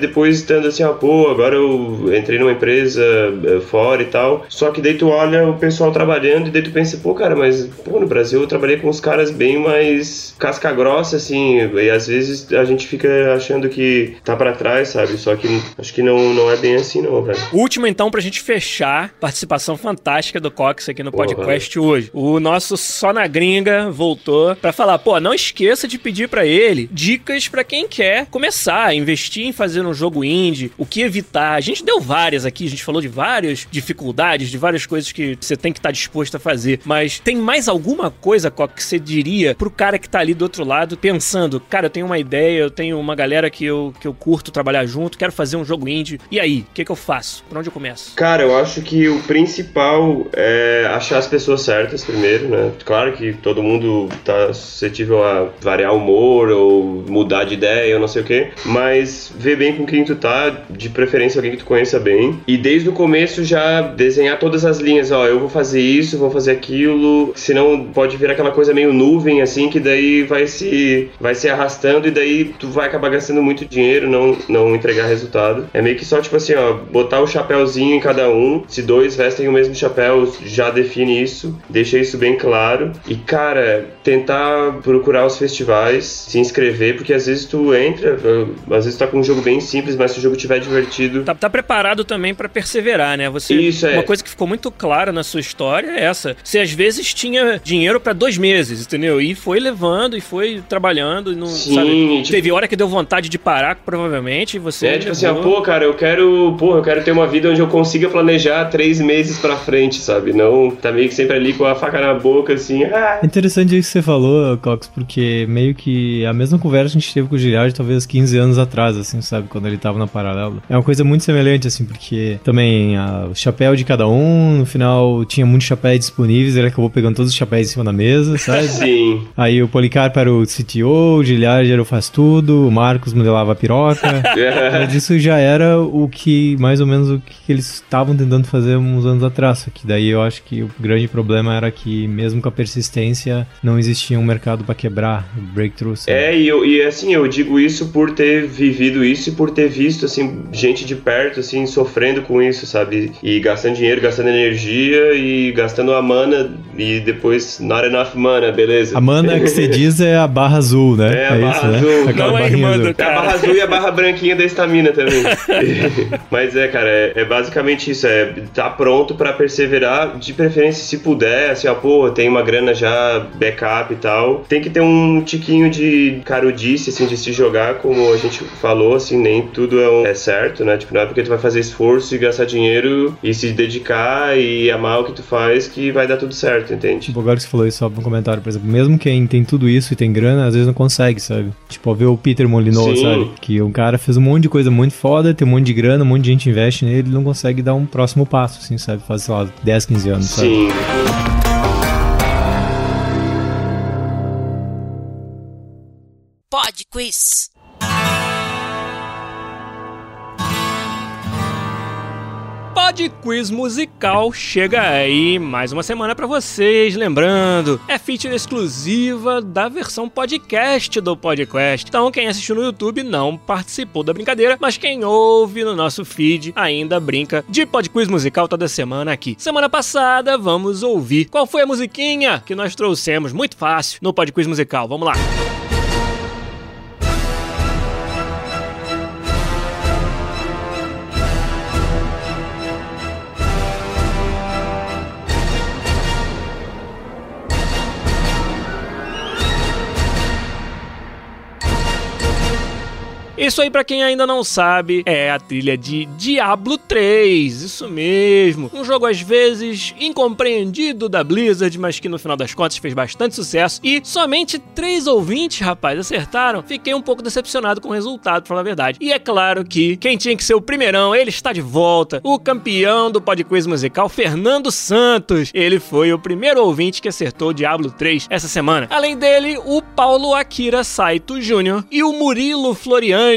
depois estando assim, ó, pô, agora eu entrei numa empresa eh, fora e tal. Só que daí tu olha o pessoal trabalhando e daí tu pensa, pô, cara, mas pô, no Brasil eu trabalhei com uns caras bem mais casca grossa, assim, e às vezes a gente fica achando que tá pra trás, sabe? Só que acho que não, não é bem assim, não, velho. Último, então, pra gente fechar, participação fantástica do Cox aqui no Porra. podcast hoje. O nosso Só na Gringa voltou pra falar, pô, não esqueça de pedir pra ele dicas pra quem quer começar a investir em fazer um jogo indie, o que evitar. A gente deu várias aqui, a gente falou de várias dificuldades, de várias coisas que você tem que estar disposto a fazer, mas tem mais alguma coisa, Cox, que você diria pro cara que tá ali do outro lado pensando, cara, eu tenho uma ideia, eu tenho uma galera que eu, que eu curto trabalhar junto, quero fazer um jogo indie, e aí, o que que eu faço? Por onde eu começo? Cara, eu acho que o principal é achar as pessoas certas primeiro, né? Claro que todo mundo tá suscetível a variar humor ou mudar de ideia ou não sei o quê, mas ver bem com quem tu tá, de preferência alguém que tu conheça bem. E desde o começo já desenhar todas as linhas, ó, eu vou fazer isso, vou fazer aquilo, senão pode vir aquela coisa meio nuvem assim que daí vai se vai se arrastando e daí tu vai acabar gastando muito dinheiro, não não entregar resultado. É meio que só tipo assim, ó, botar o chapéuzinho em cada um. Se dois vestem o mesmo chapéu, já define isso, deixa isso bem claro. E cara, tentar procurar os festivais, se inscrever, porque às vezes tu entra, às vezes tá com um jogo bem simples, mas se o jogo tiver divertido, Tá, tá preparado também pra perseverar, né? Você, Isso, é. Uma coisa que ficou muito clara na sua história é essa. Você às vezes tinha dinheiro pra dois meses, entendeu? E foi levando e foi trabalhando. E não, Sim, sabe? tipo- Teve hora que deu vontade de parar, provavelmente. E você. É tipo assim, ó, levou. pô, cara, eu quero, pô, eu quero ter uma vida onde eu consiga planejar três meses pra frente, sabe? Não tá meio que sempre ali com a faca na boca, assim, ah, É interessante isso que você falou, Cox, porque meio que a mesma conversa que a gente teve com o Giliard talvez 15 anos atrás, assim, sabe? Quando ele tava na Paralelo. É uma coisa muito semelhante, assim, porque também ah, o chapéu de cada um, no final tinha muitos chapéus disponíveis, ele acabou pegando todos os chapéus em cima da mesa, sabe? sim. Aí o Policarpo era o CTO, o Giliard era o faz tudo, o Marcos modelava a piroca. Mas isso já era o que, mais ou menos, o que eles estavam tentando fazer uns anos atrás. Só que daí eu acho que o grande problema era que, mesmo com a persistência, não existia um mercado pra quebrar o breakthrough. sabe? É, e, eu, e assim, eu digo isso por ter vivido isso e por ter visto, assim, gente de perto, assim, sofrendo com isso, sabe? E gastando dinheiro, gastando energia e gastando a mana e depois not enough mana, beleza. A mana que você diz é a barra azul, né? É, a barra azul. Aquela Não é irmã azul. do- É a Cara. barra azul e a barra branquinha da estamina também. Mas é, cara, é, é basicamente isso. É tá pronto pra perseverar, de preferência se puder, assim, ó, pô, tem uma grana já, backup e tal. Tem que ter um tiquinho de carudice, assim, de se jogar, como a gente falou, assim, nem tudo é, um- é certo, né? Tipo, não é porque tu vai fazer esforço e gastar dinheiro e se dedicar e amar o que tu faz que vai dar tudo certo, entende? Tipo, agora que você falou isso, só um comentário, por exemplo, mesmo quem tem tudo isso e tem grana, às vezes não consegue, sabe? Tipo, ver o Peter Molyneux, Sim. sabe? Que um cara fez um monte de coisa muito foda, tem um monte de grana, um monte de gente investe nele, ele não consegue dar um próximo passo, assim, sabe? Faz, sei lá, 10, 15 anos, sabe? Sim. Pod Quiz. Pod Quiz Musical chega aí mais uma semana para vocês. Lembrando, é feature exclusiva da versão podcast do podcast. Então, quem assistiu no YouTube não participou da brincadeira, mas quem ouve no nosso feed ainda brinca de Pod Quiz Musical toda semana aqui. Semana passada, vamos ouvir qual foi a musiquinha que nós trouxemos, muito fácil, no Pod Quiz Musical. Vamos lá. Isso aí, para quem ainda não sabe, é a trilha de Diablo 3. Isso mesmo. Um jogo às vezes incompreendido da Blizzard, mas que no final das contas fez bastante sucesso. E somente três ouvintes, rapaz, acertaram. Fiquei um pouco decepcionado com o resultado, pra falar a verdade. E é claro que quem tinha que ser o primeirão, ele está de volta. O campeão do Podquiz musical, Fernando Santos. Ele foi o primeiro ouvinte que acertou Diablo 3 essa semana. Além dele, o Paulo Akira Saito Jr. e o Murilo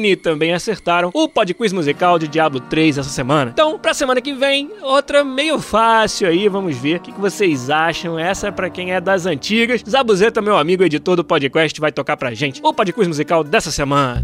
Floriano também acertaram o podquiz musical de Diablo 3 essa semana. Então, pra semana que vem, outra meio fácil aí, vamos ver o que, que vocês acham. Essa é pra quem é das antigas. Zabuzeta, meu amigo editor do podcast, vai tocar pra gente o podquiz musical dessa semana.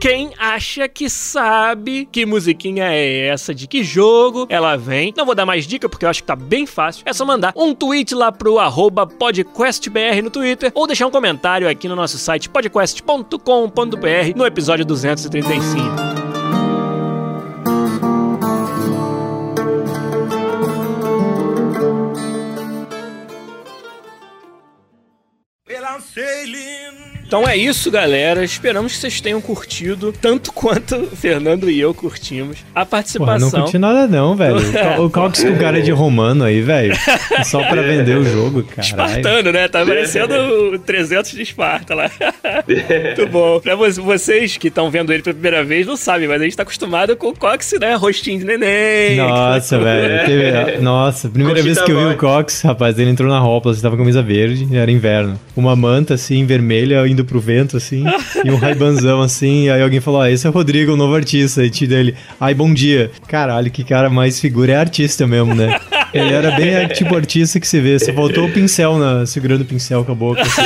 Quem acha que sabe que musiquinha é essa, de que jogo ela vem. Não vou dar mais dica porque eu acho que tá bem fácil. É só mandar um tweet lá pro podquestbr no Twitter ou deixar um comentário aqui no nosso site podquest.com.br no episódio 235. Então é isso, galera. Esperamos que vocês tenham curtido tanto quanto o Fernando e eu curtimos a participação. Porra, não curti nada não, velho. O Cox com cara de romano aí, velho. Só pra vender o jogo, cara. Espartano, né? Tá parecendo 300 de Esparta lá. Muito bom. Pra vocês que estão vendo ele pela primeira vez, não sabem, mas a gente tá acostumado com o Cox, né? Rostinho de neném. Nossa, velho. Teve... Nossa, primeira vez que eu vi o Cox, rapaz, ele entrou na roupa, ele tava com camisa verde, era inverno. Uma manta, assim, vermelha, indo pro vento, assim, e um raibanzão, assim, aí alguém falou, ah, esse é o Rodrigo, o novo artista, e te dele, ai, bom dia. Caralho, que cara mais figura, é artista mesmo, né? Ele era bem tipo artista que você vê, só faltou o pincel, na, segurando o pincel com a boca, assim.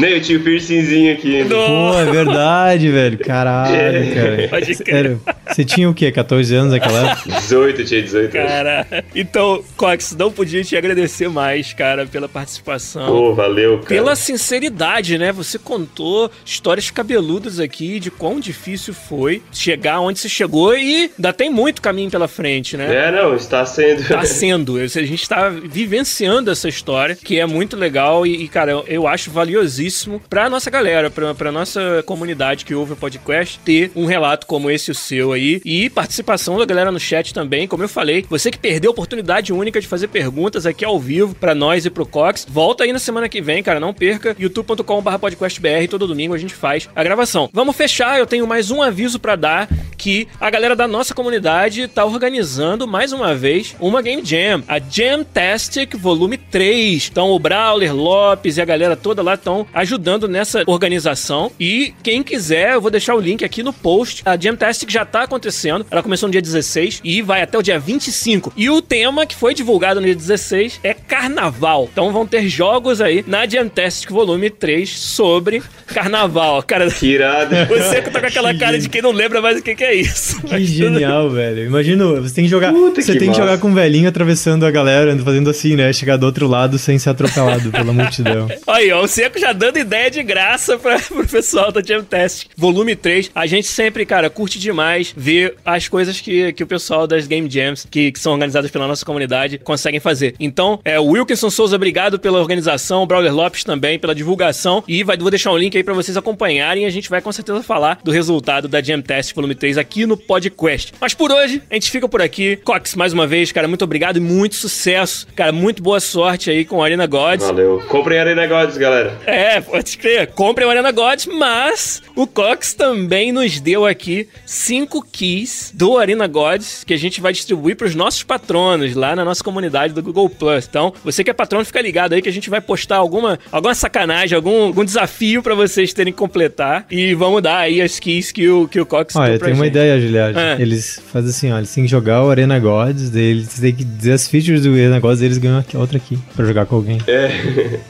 Não, eu tinha o piercingzinho aqui. Pô, é verdade, velho, caralho, é. cara. Pode crer. Você tinha o quê, 14 anos naquela época? 18, tinha 18 anos. Cara, então, Cox, não podia te agradecer mais, cara, pela participação. Pô, valeu, cara. Pela sinceridade, né? Você contou histórias cabeludas aqui de quão difícil foi chegar onde você chegou e ainda tem muito caminho pela frente, né? É, não, está sendo. Está sendo. A gente está vivenciando essa história, que é muito legal e, cara, eu, acho valiosíssimo pra nossa galera, pra, pra nossa comunidade que ouve o podcast, ter um relato como esse o seu aí e participação da galera no chat também. Como eu falei, você que perdeu a oportunidade única de fazer perguntas aqui ao vivo pra nós e pro Cox, volta aí na semana que vem, cara, não perca. youtube.com.br podcastbr, todo domingo a gente faz a gravação. Vamos fechar, eu tenho mais um aviso para dar que a galera da nossa comunidade tá organizando mais uma vez uma Game Jam, a Jamtastic Volume 3. Então o Brawler, Lopes e a galera toda lá estão ajudando nessa organização e quem quiser, eu vou deixar o link aqui no post. A Jamtastic já tá acontecendo, ela começou no dia 16 e vai até o dia 25. E o tema que foi divulgado no dia 16 é Carnaval. Então vão ter jogos aí na Jamtastic Volume 3 sobre Carnaval. Cara, que irado. Você que tá com aquela cara de quem não lembra mais o que, que é isso. Que genial, tudo... velho. Imagina, você tem que jogar, Puta você que tem massa. que jogar com um velhinho atravessando a galera, fazendo assim, né? Chegar do outro lado sem ser atropelado pela multidão. Aí, ó, o Seco já dando ideia de graça pra, pro pessoal da Jam Test. Volume 3. A gente sempre, cara, curte demais ver as coisas que, que o pessoal das Game Jams, que, que são organizadas pela nossa comunidade, conseguem fazer. Então, é, o Wilkinson Souza, obrigado pela organização, o Brawler Lopes também pela divulgação e vai, vou deixar um link aí para vocês acompanharem a gente vai com certeza falar do resultado da Jam Test Volume 3 aqui no podcast. Mas por hoje, a gente fica por aqui. Cox, mais uma vez, cara, muito obrigado e muito sucesso. Cara, muito boa sorte aí com a Arena Gods. Valeu. Comprem Arena Gods, galera. É, pode crer. Comprem Arena Gods, mas o Cox também nos deu aqui cinco keys do Arena Gods que a gente vai distribuir para os nossos patronos lá na nossa comunidade do Google Plus. Então, você que é patrono, fica ligado aí que a gente vai postar alguma, alguma sacanagem, algum, algum desafio para vocês terem que completar. E vamos dar aí as keys que o, que o Cox Olha, deu pra tem uma gente. ideia, Juliette. É. Eles fazem assim, ó, eles têm que jogar o Arena Gods, eles têm que dizer as features do Arena Gods, eles ganham aqui, outra aqui, pra jogar com alguém.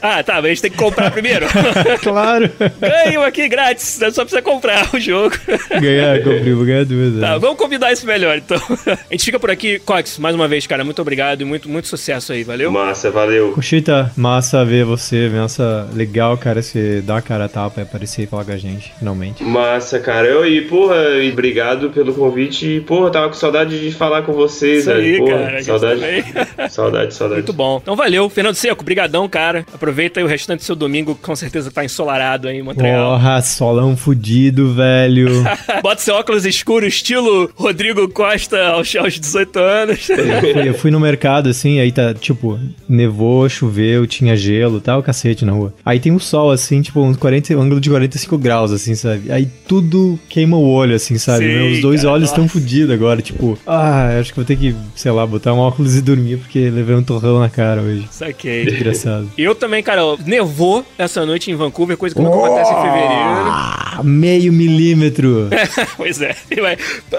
Ah, tá, mas a gente tem que comprar primeiro. claro! Ganham aqui grátis, só precisa comprar o jogo. ganhar, comprei, vou ganhar duas. Tá, vamos combinar isso melhor, então. A gente fica por aqui. Cox, mais uma vez, cara, muito obrigado e muito, muito sucesso aí, valeu? Massa, valeu. Cochita, massa ver você, massa legal, cara, você dar a cara a tapa e aparecer e falar com a gente, finalmente. Massa, cara. Eu, e, porra, e obrigado pelo convite. E, porra, tava com saudade de falar com vocês, Isso aí. Porra, cara, saudade. também. saudade, saudade. Muito bom. Então valeu. Fernando Seco, brigadão, cara. Aproveita aí o restante do seu domingo, que com certeza tá ensolarado aí em Montreal. Porra, solão fudido, velho. Bota seu óculos escuro, estilo Rodrigo Costa aos, aos 18 anos. Eu fui, eu fui no mercado, assim, aí tá, tipo, nevou, choveu, tinha gelo, tá o cacete na rua. Aí tem um sol, assim, tipo, uns 40, um ângulo de 45 graus, assim, sabe? Aí tudo queima o olho, assim, sabe? Sim, Meus dois cara, olhos estão fodidos agora, tipo, ah, acho que vou ter que, sei lá, botar um óculos e dormir, porque levei um torrão na cara hoje. Saquei. Engraçado. Eu também, cara, nevou essa noite em Vancouver, coisa que nunca acontece em fevereiro. Ah, meio milímetro. pois é.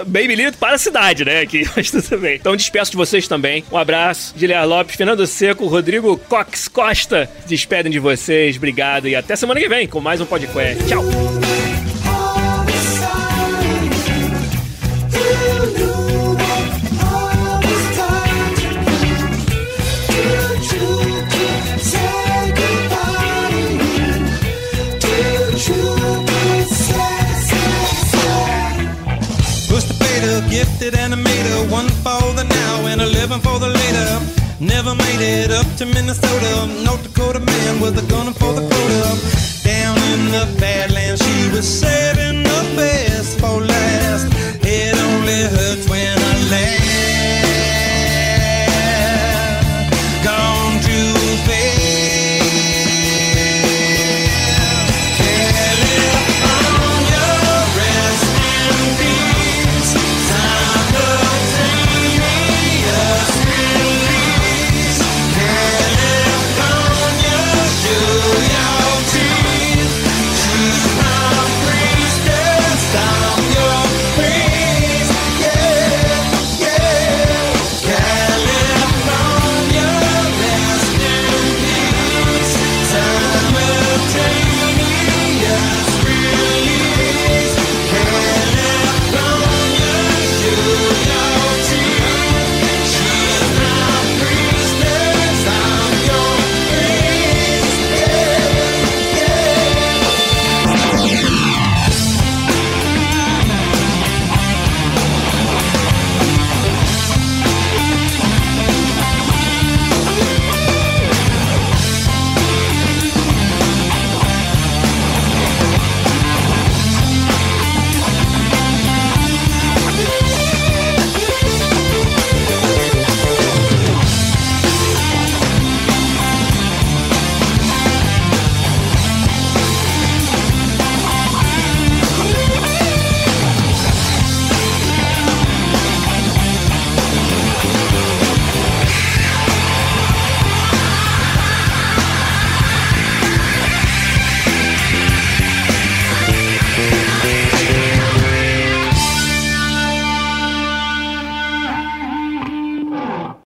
Bem milímetro para a cidade, né? Aqui, mas tudo bem. Então despeço de vocês também. Um abraço. Giliar Lopes, Fernando Seco, Rodrigo Cox Costa. Despedem de vocês. Obrigado e até semana que vem com mais um podcast. Tchau. Gifted animator, one for the now and eleven for the later. Never made it up to Minnesota, North Dakota man with a gun for the quota. Down in the Badlands, she was saving the last.